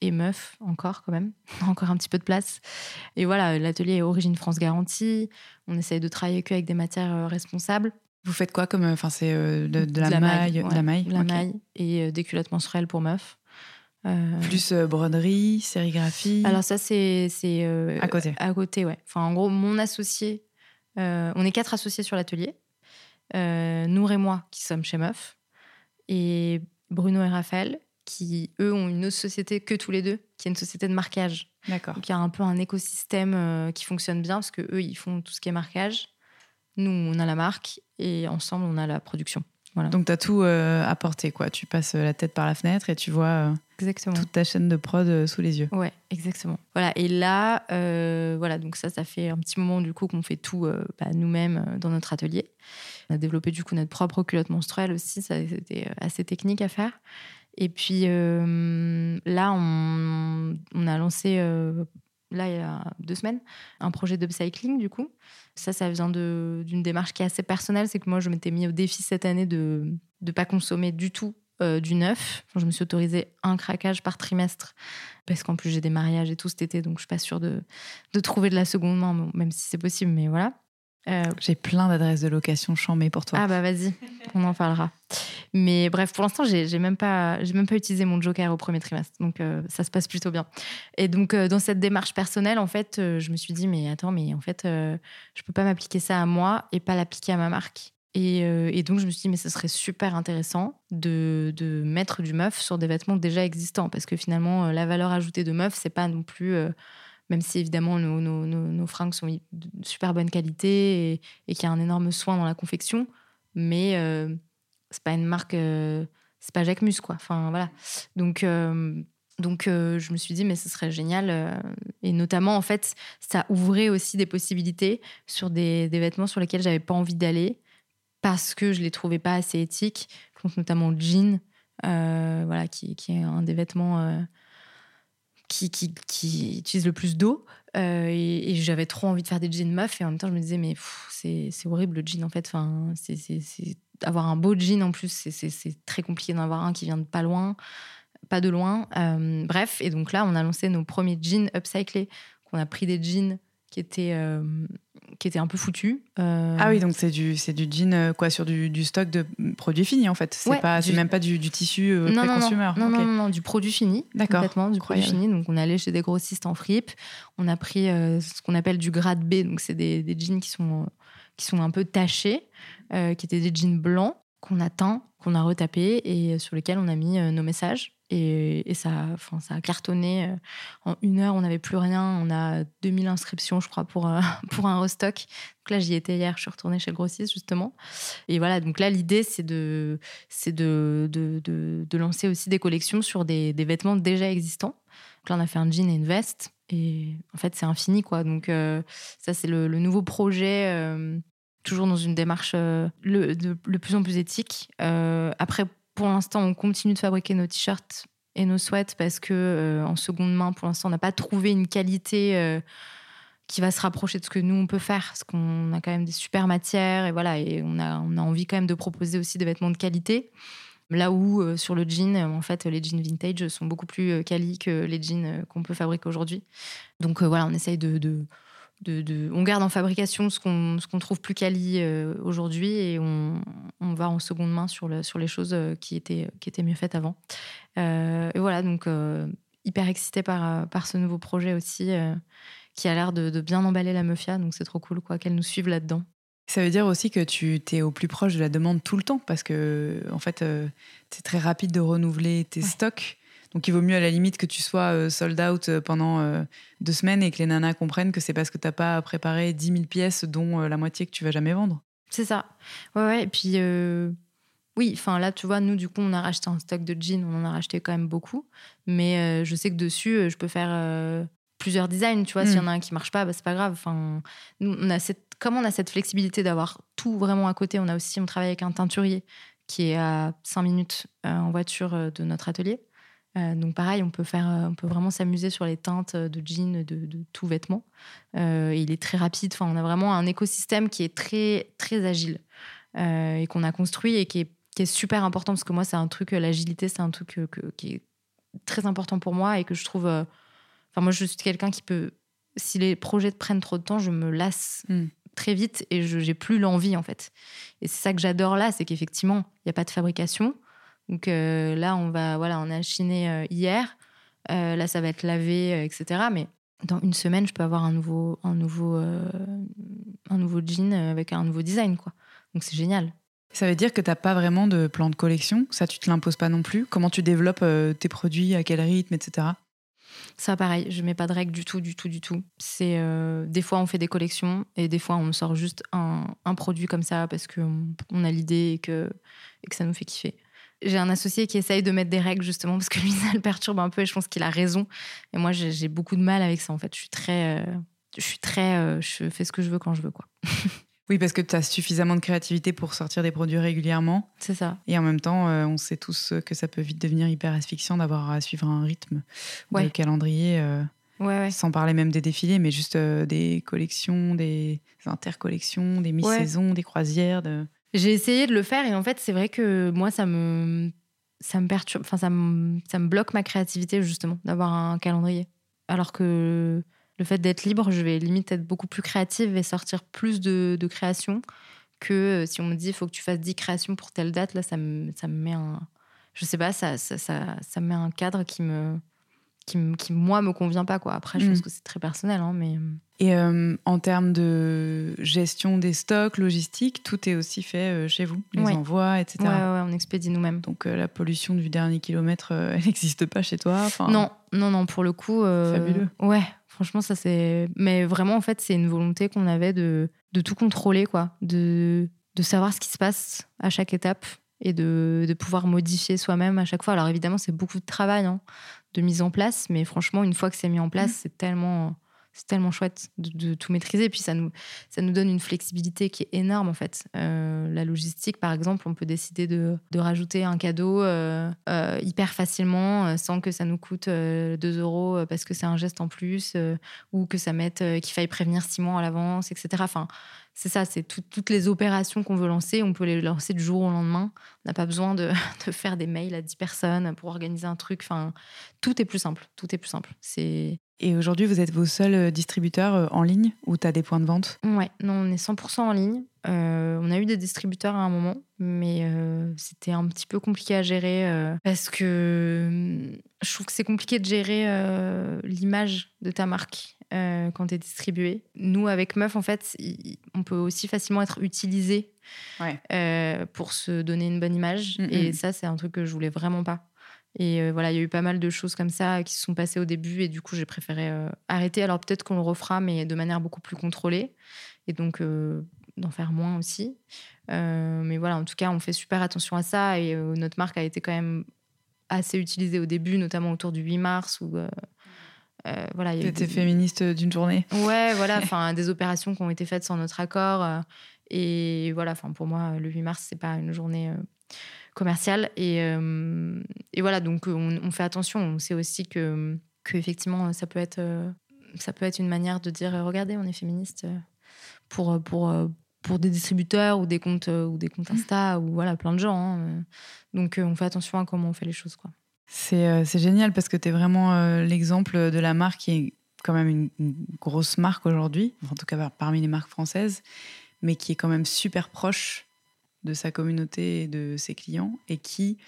et Meuf encore quand même, encore un petit peu de place. Et voilà, l'atelier est Origine France Garantie. On essaye de travailler que avec des matières euh, responsables. Vous faites quoi comme enfin c'est de, la, maille, de la maille, la maille et des culottes menstruelles pour meufs. Plus broderie, sérigraphie. Alors ça c'est à côté. À côté ouais. Enfin en gros mon associé, on est quatre associés sur l'atelier euh, Nour et moi qui sommes chez Meuf, et Bruno et Raphaël qui, eux, ont une autre société que tous les deux, qui est une société de marquage. D'accord. Donc il y a un peu un écosystème euh, qui fonctionne bien parce que eux, ils font tout ce qui est marquage. Nous, on a la marque et ensemble, on a la production. Voilà. Donc tu as tout euh, apporté, quoi. Tu passes la tête par la fenêtre et tu vois exactement. toute ta chaîne de prod sous les yeux. Ouais, exactement. Voilà. Et là, voilà, donc ça, ça fait un petit moment du coup qu'on fait tout bah, nous-mêmes dans notre atelier. On a développé du coup notre propre culotte menstruelle aussi, c'était euh, assez technique à faire. Et puis euh, là, on, a lancé, euh, là il y a deux semaines, un projet d'upcycling du coup. Ça, ça vient d'une démarche qui est assez personnelle, c'est que moi je m'étais mis au défi cette année de ne pas consommer du tout du neuf. je me suis autorisé un craquage par trimestre parce qu'en plus j'ai des mariages et tout cet été, donc je suis pas sûre de, de trouver de la seconde main, même si c'est possible, mais voilà. Euh, J'ai plein d'adresses de location chambées pour toi. Ah bah vas-y, on en parlera. Mais bref, pour l'instant, j'ai même pas, j'ai même pas utilisé mon joker au premier trimestre, donc euh, ça se passe plutôt bien. Et donc euh, dans cette démarche personnelle, en fait, je me suis dit mais attends, mais en fait, je peux pas m'appliquer ça à moi et pas l'appliquer à ma marque. Et, et, donc je me suis dit mais ce serait super intéressant de, de, mettre du meuf sur des vêtements déjà existants, parce que finalement la valeur ajoutée de meuf, c'est pas non plus même si évidemment nos, nos, nos, fringues sont de super bonne qualité et, qu'il y a un énorme soin dans la confection, mais euh, c'est pas une marque, euh, c'est pas Jacquemus quoi. Enfin voilà. Donc euh, donc je me suis dit mais ce serait génial et notamment en fait ça ouvrait aussi des possibilités sur des, des vêtements sur lesquels j'avais pas envie d'aller parce que je les trouvais pas assez éthiques. Je notamment le jean, voilà qui, qui, est un des vêtements qui, qui, qui utilise le plus d'eau. Euh, et, j'avais trop envie de faire des jeans meufs. Et en même temps, je me disais, mais c'est horrible le jean en fait. Enfin, c'est avoir un beau jean en plus, c'est très compliqué d'en avoir un qui vient de pas loin, pas de loin. Euh, bref, et donc là, on a lancé nos premiers jeans upcyclés. On a pris des jeans qui était, euh, qui était un peu foutu. Euh. Ah oui, donc c'est du, c'est du jean euh, quoi, sur du, du, stock de produits finis en fait. C'est pas, c'est même pas du, du tissu non, consumer. Non, non, non, du produit fini. D'accord. Complètement, du produit fini. Donc on est allé chez des grossistes en fripe. On a pris ce qu'on appelle du grade B. Donc c'est des, des jeans qui sont qui sont un peu tachés, qui étaient des jeans blancs qu'on a teints, qu'on a retapés et sur lesquels on a mis nos messages. Et, ça, ça a cartonné. En une heure, on n'avait plus rien. On a 2000 inscriptions, je crois, pour, pour un restock. Donc là, j'y étais hier. Je suis retournée chez le grossiste, justement. Et voilà, donc là, l'idée, c'est de, c'est de, de, de, lancer aussi des collections sur des, des, vêtements déjà existants. Donc là, on a fait un jean et une veste. Et en fait, c'est infini, quoi. Donc ça, c'est le, nouveau projet. toujours dans une démarche le, de, le plus en plus éthique. après, pour l'instant, on continue de fabriquer nos t-shirts et nos sweats parce que euh, en seconde main, pour l'instant, on n'a pas trouvé une qualité euh, qui va se rapprocher de ce que nous on peut faire, parce qu'on a quand même des super matières et voilà, et on a on a envie quand même de proposer aussi des vêtements de qualité. Là où euh, sur le jean, en fait, les jeans vintage sont beaucoup plus quali que les jeans qu'on peut fabriquer aujourd'hui. Donc voilà, on essaye de on garde en fabrication ce qu'on trouve plus quali euh, aujourd'hui et on, va en seconde main sur, les choses euh, qui étaient, mieux faites avant. Euh, et voilà, donc hyper excitée par, ce nouveau projet aussi qui a l'air de, bien emballer la Mafia, donc c'est trop cool quoi qu'elle nous suive là-dedans. Ça veut dire aussi que tu es au plus proche de la demande tout le temps parce que en fait, c'est très rapide de renouveler tes stocks. Donc il vaut mieux à la limite que tu sois euh, sold out euh, pendant euh, deux semaines et que les nanas comprennent que c'est parce que tu n'as pas préparé 10 000 pièces, dont la moitié que tu vas jamais vendre. C'est ça. Ouais, ouais. Et puis, oui, enfin là, tu vois, nous, du coup, on a racheté un stock de jeans, on en a racheté quand même beaucoup. Mais je sais que dessus, je peux faire plusieurs designs, tu vois. S'il y en a hmm. un qui marche pas, bah, c'est pas grave. Enfin, nous, on a cette, comme on a cette flexibilité d'avoir tout vraiment à côté, on a aussi, on travaille avec un teinturier qui est à 5 minutes en voiture de notre atelier. Euh, donc pareil, on peut faire, euh, on peut vraiment s'amuser sur les teintes de jeans, de, de tout vêtement. Euh, il est très rapide. Enfin, on a vraiment un écosystème qui est très très agile et qu'on a construit et qui est, qui est, super important parce que moi, c'est un truc, l'agilité, c'est un truc qui est très important pour moi et que je trouve. Enfin, moi, je suis quelqu'un qui peut, si les projets prennent trop de temps, je me lasse. Hmm. très vite et je j'ai plus l'envie en fait. Et c'est ça que j'adore là, c'est qu'effectivement, il n'y a pas de fabrication, donc euh, là, on va, voilà, on a chiné euh, hier. Euh, là, ça va être lavé, etc. Mais dans une semaine, je peux avoir un nouveau, un nouveau, un nouveau jean avec un nouveau design, quoi. Donc c'est génial. Ça veut dire que tu n'as pas vraiment de plan de collection? Ça, tu te l'imposes pas non plus? Comment tu développes tes produits, à quel rythme, etc. Ça, pareil, je mets pas de règles du tout, du tout, du tout. C'est des fois on fait des collections et des fois on sort juste un, un produit comme ça parce qu'on on a l'idée et que, et que ça nous fait kiffer. J'ai un associé qui essaye de mettre des règles justement parce que lui, ça le perturbe un peu et je pense qu'il a raison. Et moi, j'ai beaucoup de mal avec ça en fait. Je suis très. Euh, je suis très. Euh, je fais ce que je veux quand je veux quoi. oui, parce que tu as suffisamment de créativité pour sortir des produits régulièrement. C'est ça. Et en même temps, euh, on sait tous que ça peut vite devenir hyper asphyxiant d'avoir à suivre un rythme de calendrier. Ouais, ouais. Sans parler même des défilés, mais juste des collections, des intercollections, des mi-saisons, des croisières. De... J'ai essayé de le faire et en fait, c'est vrai que moi, ça me, ça me perturbe, enfin, ça me, ça me bloque ma créativité justement d'avoir un calendrier. Alors que le fait d'être libre, je vais limite être beaucoup plus créative et sortir plus de, créations que euh, si on me dit il faut que tu fasses 10 créations pour telle date. Là, ça me, ça me met un. Je sais pas, ça, ça, ça, ça me met un cadre qui me qui, qui, moi, me convient pas. Quoi. Après, je pense mm. que c'est très personnel. Hein, mais... Euh. Et euh, en termes de gestion des stocks, logistique, tout est aussi fait euh, chez vous Les envois, etc. Ouais, ouais, on expédie nous-mêmes. Donc la pollution du dernier kilomètre, elle n'existe pas chez toi enfin... Non, non, non, pour le coup. Fabuleux. Ouais, franchement, ça c'est. Mais vraiment, en fait, c'est une volonté qu'on avait de, de tout contrôler, quoi. De, de savoir ce qui se passe à chaque étape et de, de pouvoir modifier soi-même à chaque fois. Alors évidemment, c'est beaucoup de travail hein, de mise en place, mais franchement, une fois que c'est mis en place, mmh. c'est tellement c'est tellement chouette de, tout maîtriser. Et puis, ça nous, ça nous donne une flexibilité qui est énorme, en fait. Euh, la logistique, par exemple, on peut décider de, de rajouter un cadeau euh, euh, hyper facilement sans que ça nous coûte 2 euros parce que c'est un geste en plus ou que ça mette qu'il faille prévenir six mois à l'avance, etc. Enfin, c'est ça, c'est toutes les opérations qu'on veut lancer, on peut les lancer du jour au lendemain. On n'a pas besoin de, faire des mails à 10 personnes pour organiser un truc. Enfin, tout est plus simple. Tout est plus simple. C'est Et aujourd'hui, vous êtes vos seuls distributeurs en ligne ou tu as des points de vente? Ouais, non, on est 100% en ligne. on a eu des distributeurs à un moment, mais c'était un petit peu compliqué à gérer parce que je trouve que c'est compliqué de gérer l'image de ta marque quand tu es distribué. Nous, avec Meuf, en fait, on peut aussi facilement être utilisé pour se donner une bonne image. Mm, et mm. ça, c'est un truc que je voulais vraiment pas. Et euh, voilà, il y a eu pas mal de choses comme ça qui se sont passées au début et du coup, j'ai préféré euh, arrêter. Alors peut-être qu'on le refera, mais de manière beaucoup plus contrôlée et donc euh, d'en faire moins aussi. mais voilà, en tout cas, on fait super attention à ça et notre marque a été quand même assez utilisée au début, notamment autour du 8 mars où voilà, il y des... féministe d'une journée. Ouais, voilà, enfin des opérations qui ont été faites sans notre accord et voilà, enfin pour moi, le 8 mars, c'est pas une journée commercial. Et, euh, et voilà, donc on, fait attention. On sait aussi que, que effectivement, ça peut être, euh, ça peut être une manière de dire regardez, on est féministe euh, pour, pour, pour des distributeurs ou des comptes ou des comptes Insta ou voilà plein de gens. Hein. Donc on fait attention à comment on fait les choses quoi. C'est génial parce que tu es vraiment l'exemple de la marque qui est quand même une, une grosse marque aujourd'hui, en tout cas parmi les marques françaises, mais qui est quand même super proche de sa communauté et de ses clients et qui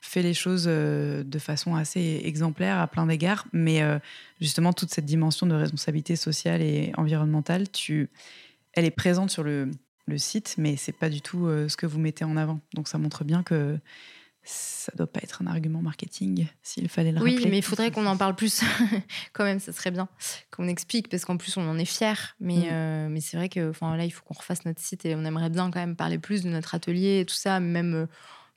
fait les choses euh, de façon assez exemplaire à plein d'égards. Mais euh, justement, toute cette dimension de responsabilité sociale et environnementale, tu, elle est présente sur le, le site, mais c'est pas du tout euh, ce que vous mettez en avant. Donc ça montre bien que ça doit pas être un argument marketing s'il fallait le oui, rappeler. Oui, mais il faudrait qu'on en parle plus quand même, ça serait bien qu'on explique parce qu'en plus on en est fier. Mais, mm. euh, mais c'est vrai que là, il faut qu'on refasse notre site et on aimerait bien quand même parler plus de notre atelier et tout ça. Même, euh,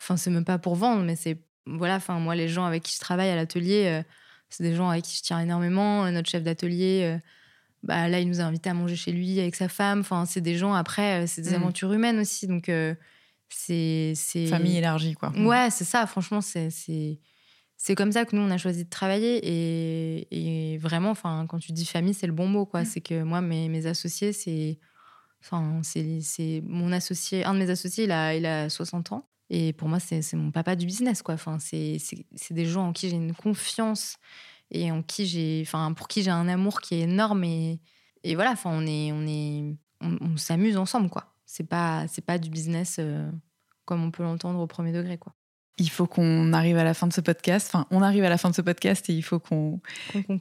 enfin, c'est même pas pour vendre, mais c'est voilà. Enfin, moi, les gens avec qui je travaille à l'atelier, euh, c'est des gens avec qui je tiens énormément. Notre chef d'atelier. bah, là, il nous a invités à manger chez lui avec sa femme. Enfin, c'est des gens, après, c'est des mm. aventures humaines aussi. Donc, c'est famille élargie quoi. Ouais, c'est ça. Franchement, c'est c'est comme ça que nous on a choisi de travailler et, et vraiment, enfin, quand tu dis famille, c'est le bon mot quoi. Mm. C'est que moi, mes, mes associés, c'est enfin c'est mon associé, un de mes associés, il a il a 60 ans et pour moi c'est mon papa du business quoi. Enfin, c'est des gens en qui j'ai une confiance et en qui j'ai enfin pour qui j'ai un amour qui est énorme et, et voilà. Enfin, on est on est on s'amuse ensemble quoi c'est pas c'est pas du business euh, comme on peut l'entendre au premier degré quoi. Il faut qu'on arrive à la fin de ce podcast. Enfin, on arrive à la fin de ce podcast et il faut qu'on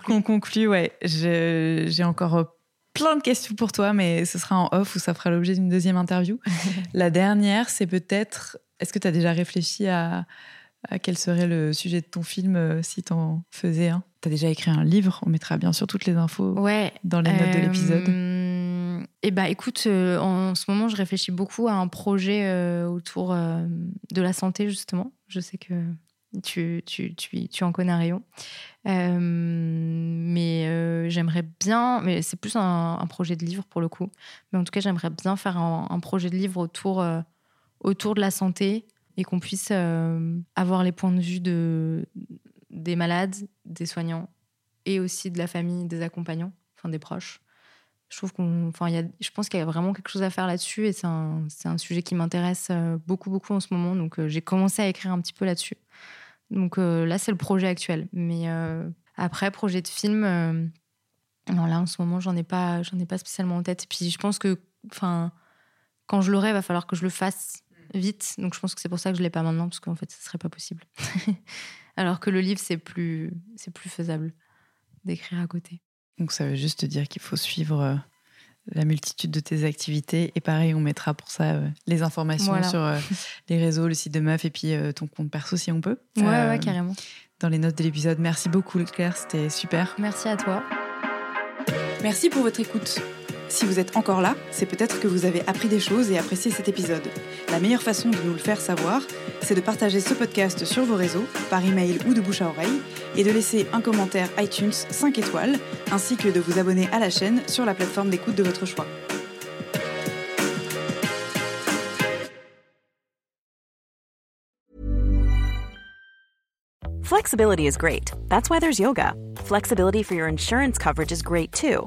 qu'on conclue. Ouais, j'ai encore euh, plein de questions pour toi, mais ce sera en off ou ça fera l'objet d'une deuxième interview. la dernière, c'est peut-être. Est-ce que tu as déjà réfléchi à, à, quel serait le sujet de ton film euh, si tu en faisais un? Tu as déjà écrit un livre On mettra bien sûr toutes les infos ouais, dans les notes de l'épisode. Eh bah, écoute, euh, en ce moment, je réfléchis beaucoup à un projet euh, autour euh, de la santé, justement. Je sais que tu, tu, tu, tu en connais un rayon. mais j'aimerais bien, mais c'est plus un, projet de livre pour le coup. Mais en tout cas, j'aimerais bien faire un, projet de livre autour, de la santé et qu'on puisse avoir les points de vue de, des malades, des soignants et aussi de la famille, des accompagnants, enfin des proches je trouve qu'on, enfin, y a, je pense qu'il y a vraiment quelque chose à faire là-dessus et c'est un, c'est un sujet qui m'intéresse euh, beaucoup, beaucoup en ce moment. Donc, euh, j'ai commencé à écrire un petit peu là-dessus. Donc euh, là, c'est le projet actuel. Mais après, projet de film, non, là, en ce moment, j'en ai pas, j'en ai pas spécialement en tête. Puis, je pense que, enfin, quand je l'aurai, il va falloir que je le fasse vite. Donc, je pense que c'est pour ça que je l'ai pas maintenant, parce qu'en fait, ce serait pas possible. Alors que le livre, c'est plus, c'est plus faisable d'écrire à côté. Donc ça veut juste dire qu'il faut suivre euh, la multitude de tes activités. Et pareil, on mettra pour ça euh, les informations sur euh, les réseaux, le site de Meuf et puis ton compte perso si on peut. Ouais, ouais, carrément. Dans les notes de l'épisode. Merci beaucoup Claire, c'était super. Merci à toi. Merci pour votre écoute. Si vous êtes encore là, c'est peut-être que vous avez appris des choses et apprécié cet épisode. La meilleure façon de nous le faire savoir, c'est de partager ce podcast sur vos réseaux, par email ou de bouche à oreille, et de laisser un commentaire iTunes 5 étoiles, ainsi que de vous abonner à la chaîne sur la plateforme d'écoute de votre choix. Flexibility is great. That's why there's yoga. Flexibility for your insurance coverage is great too.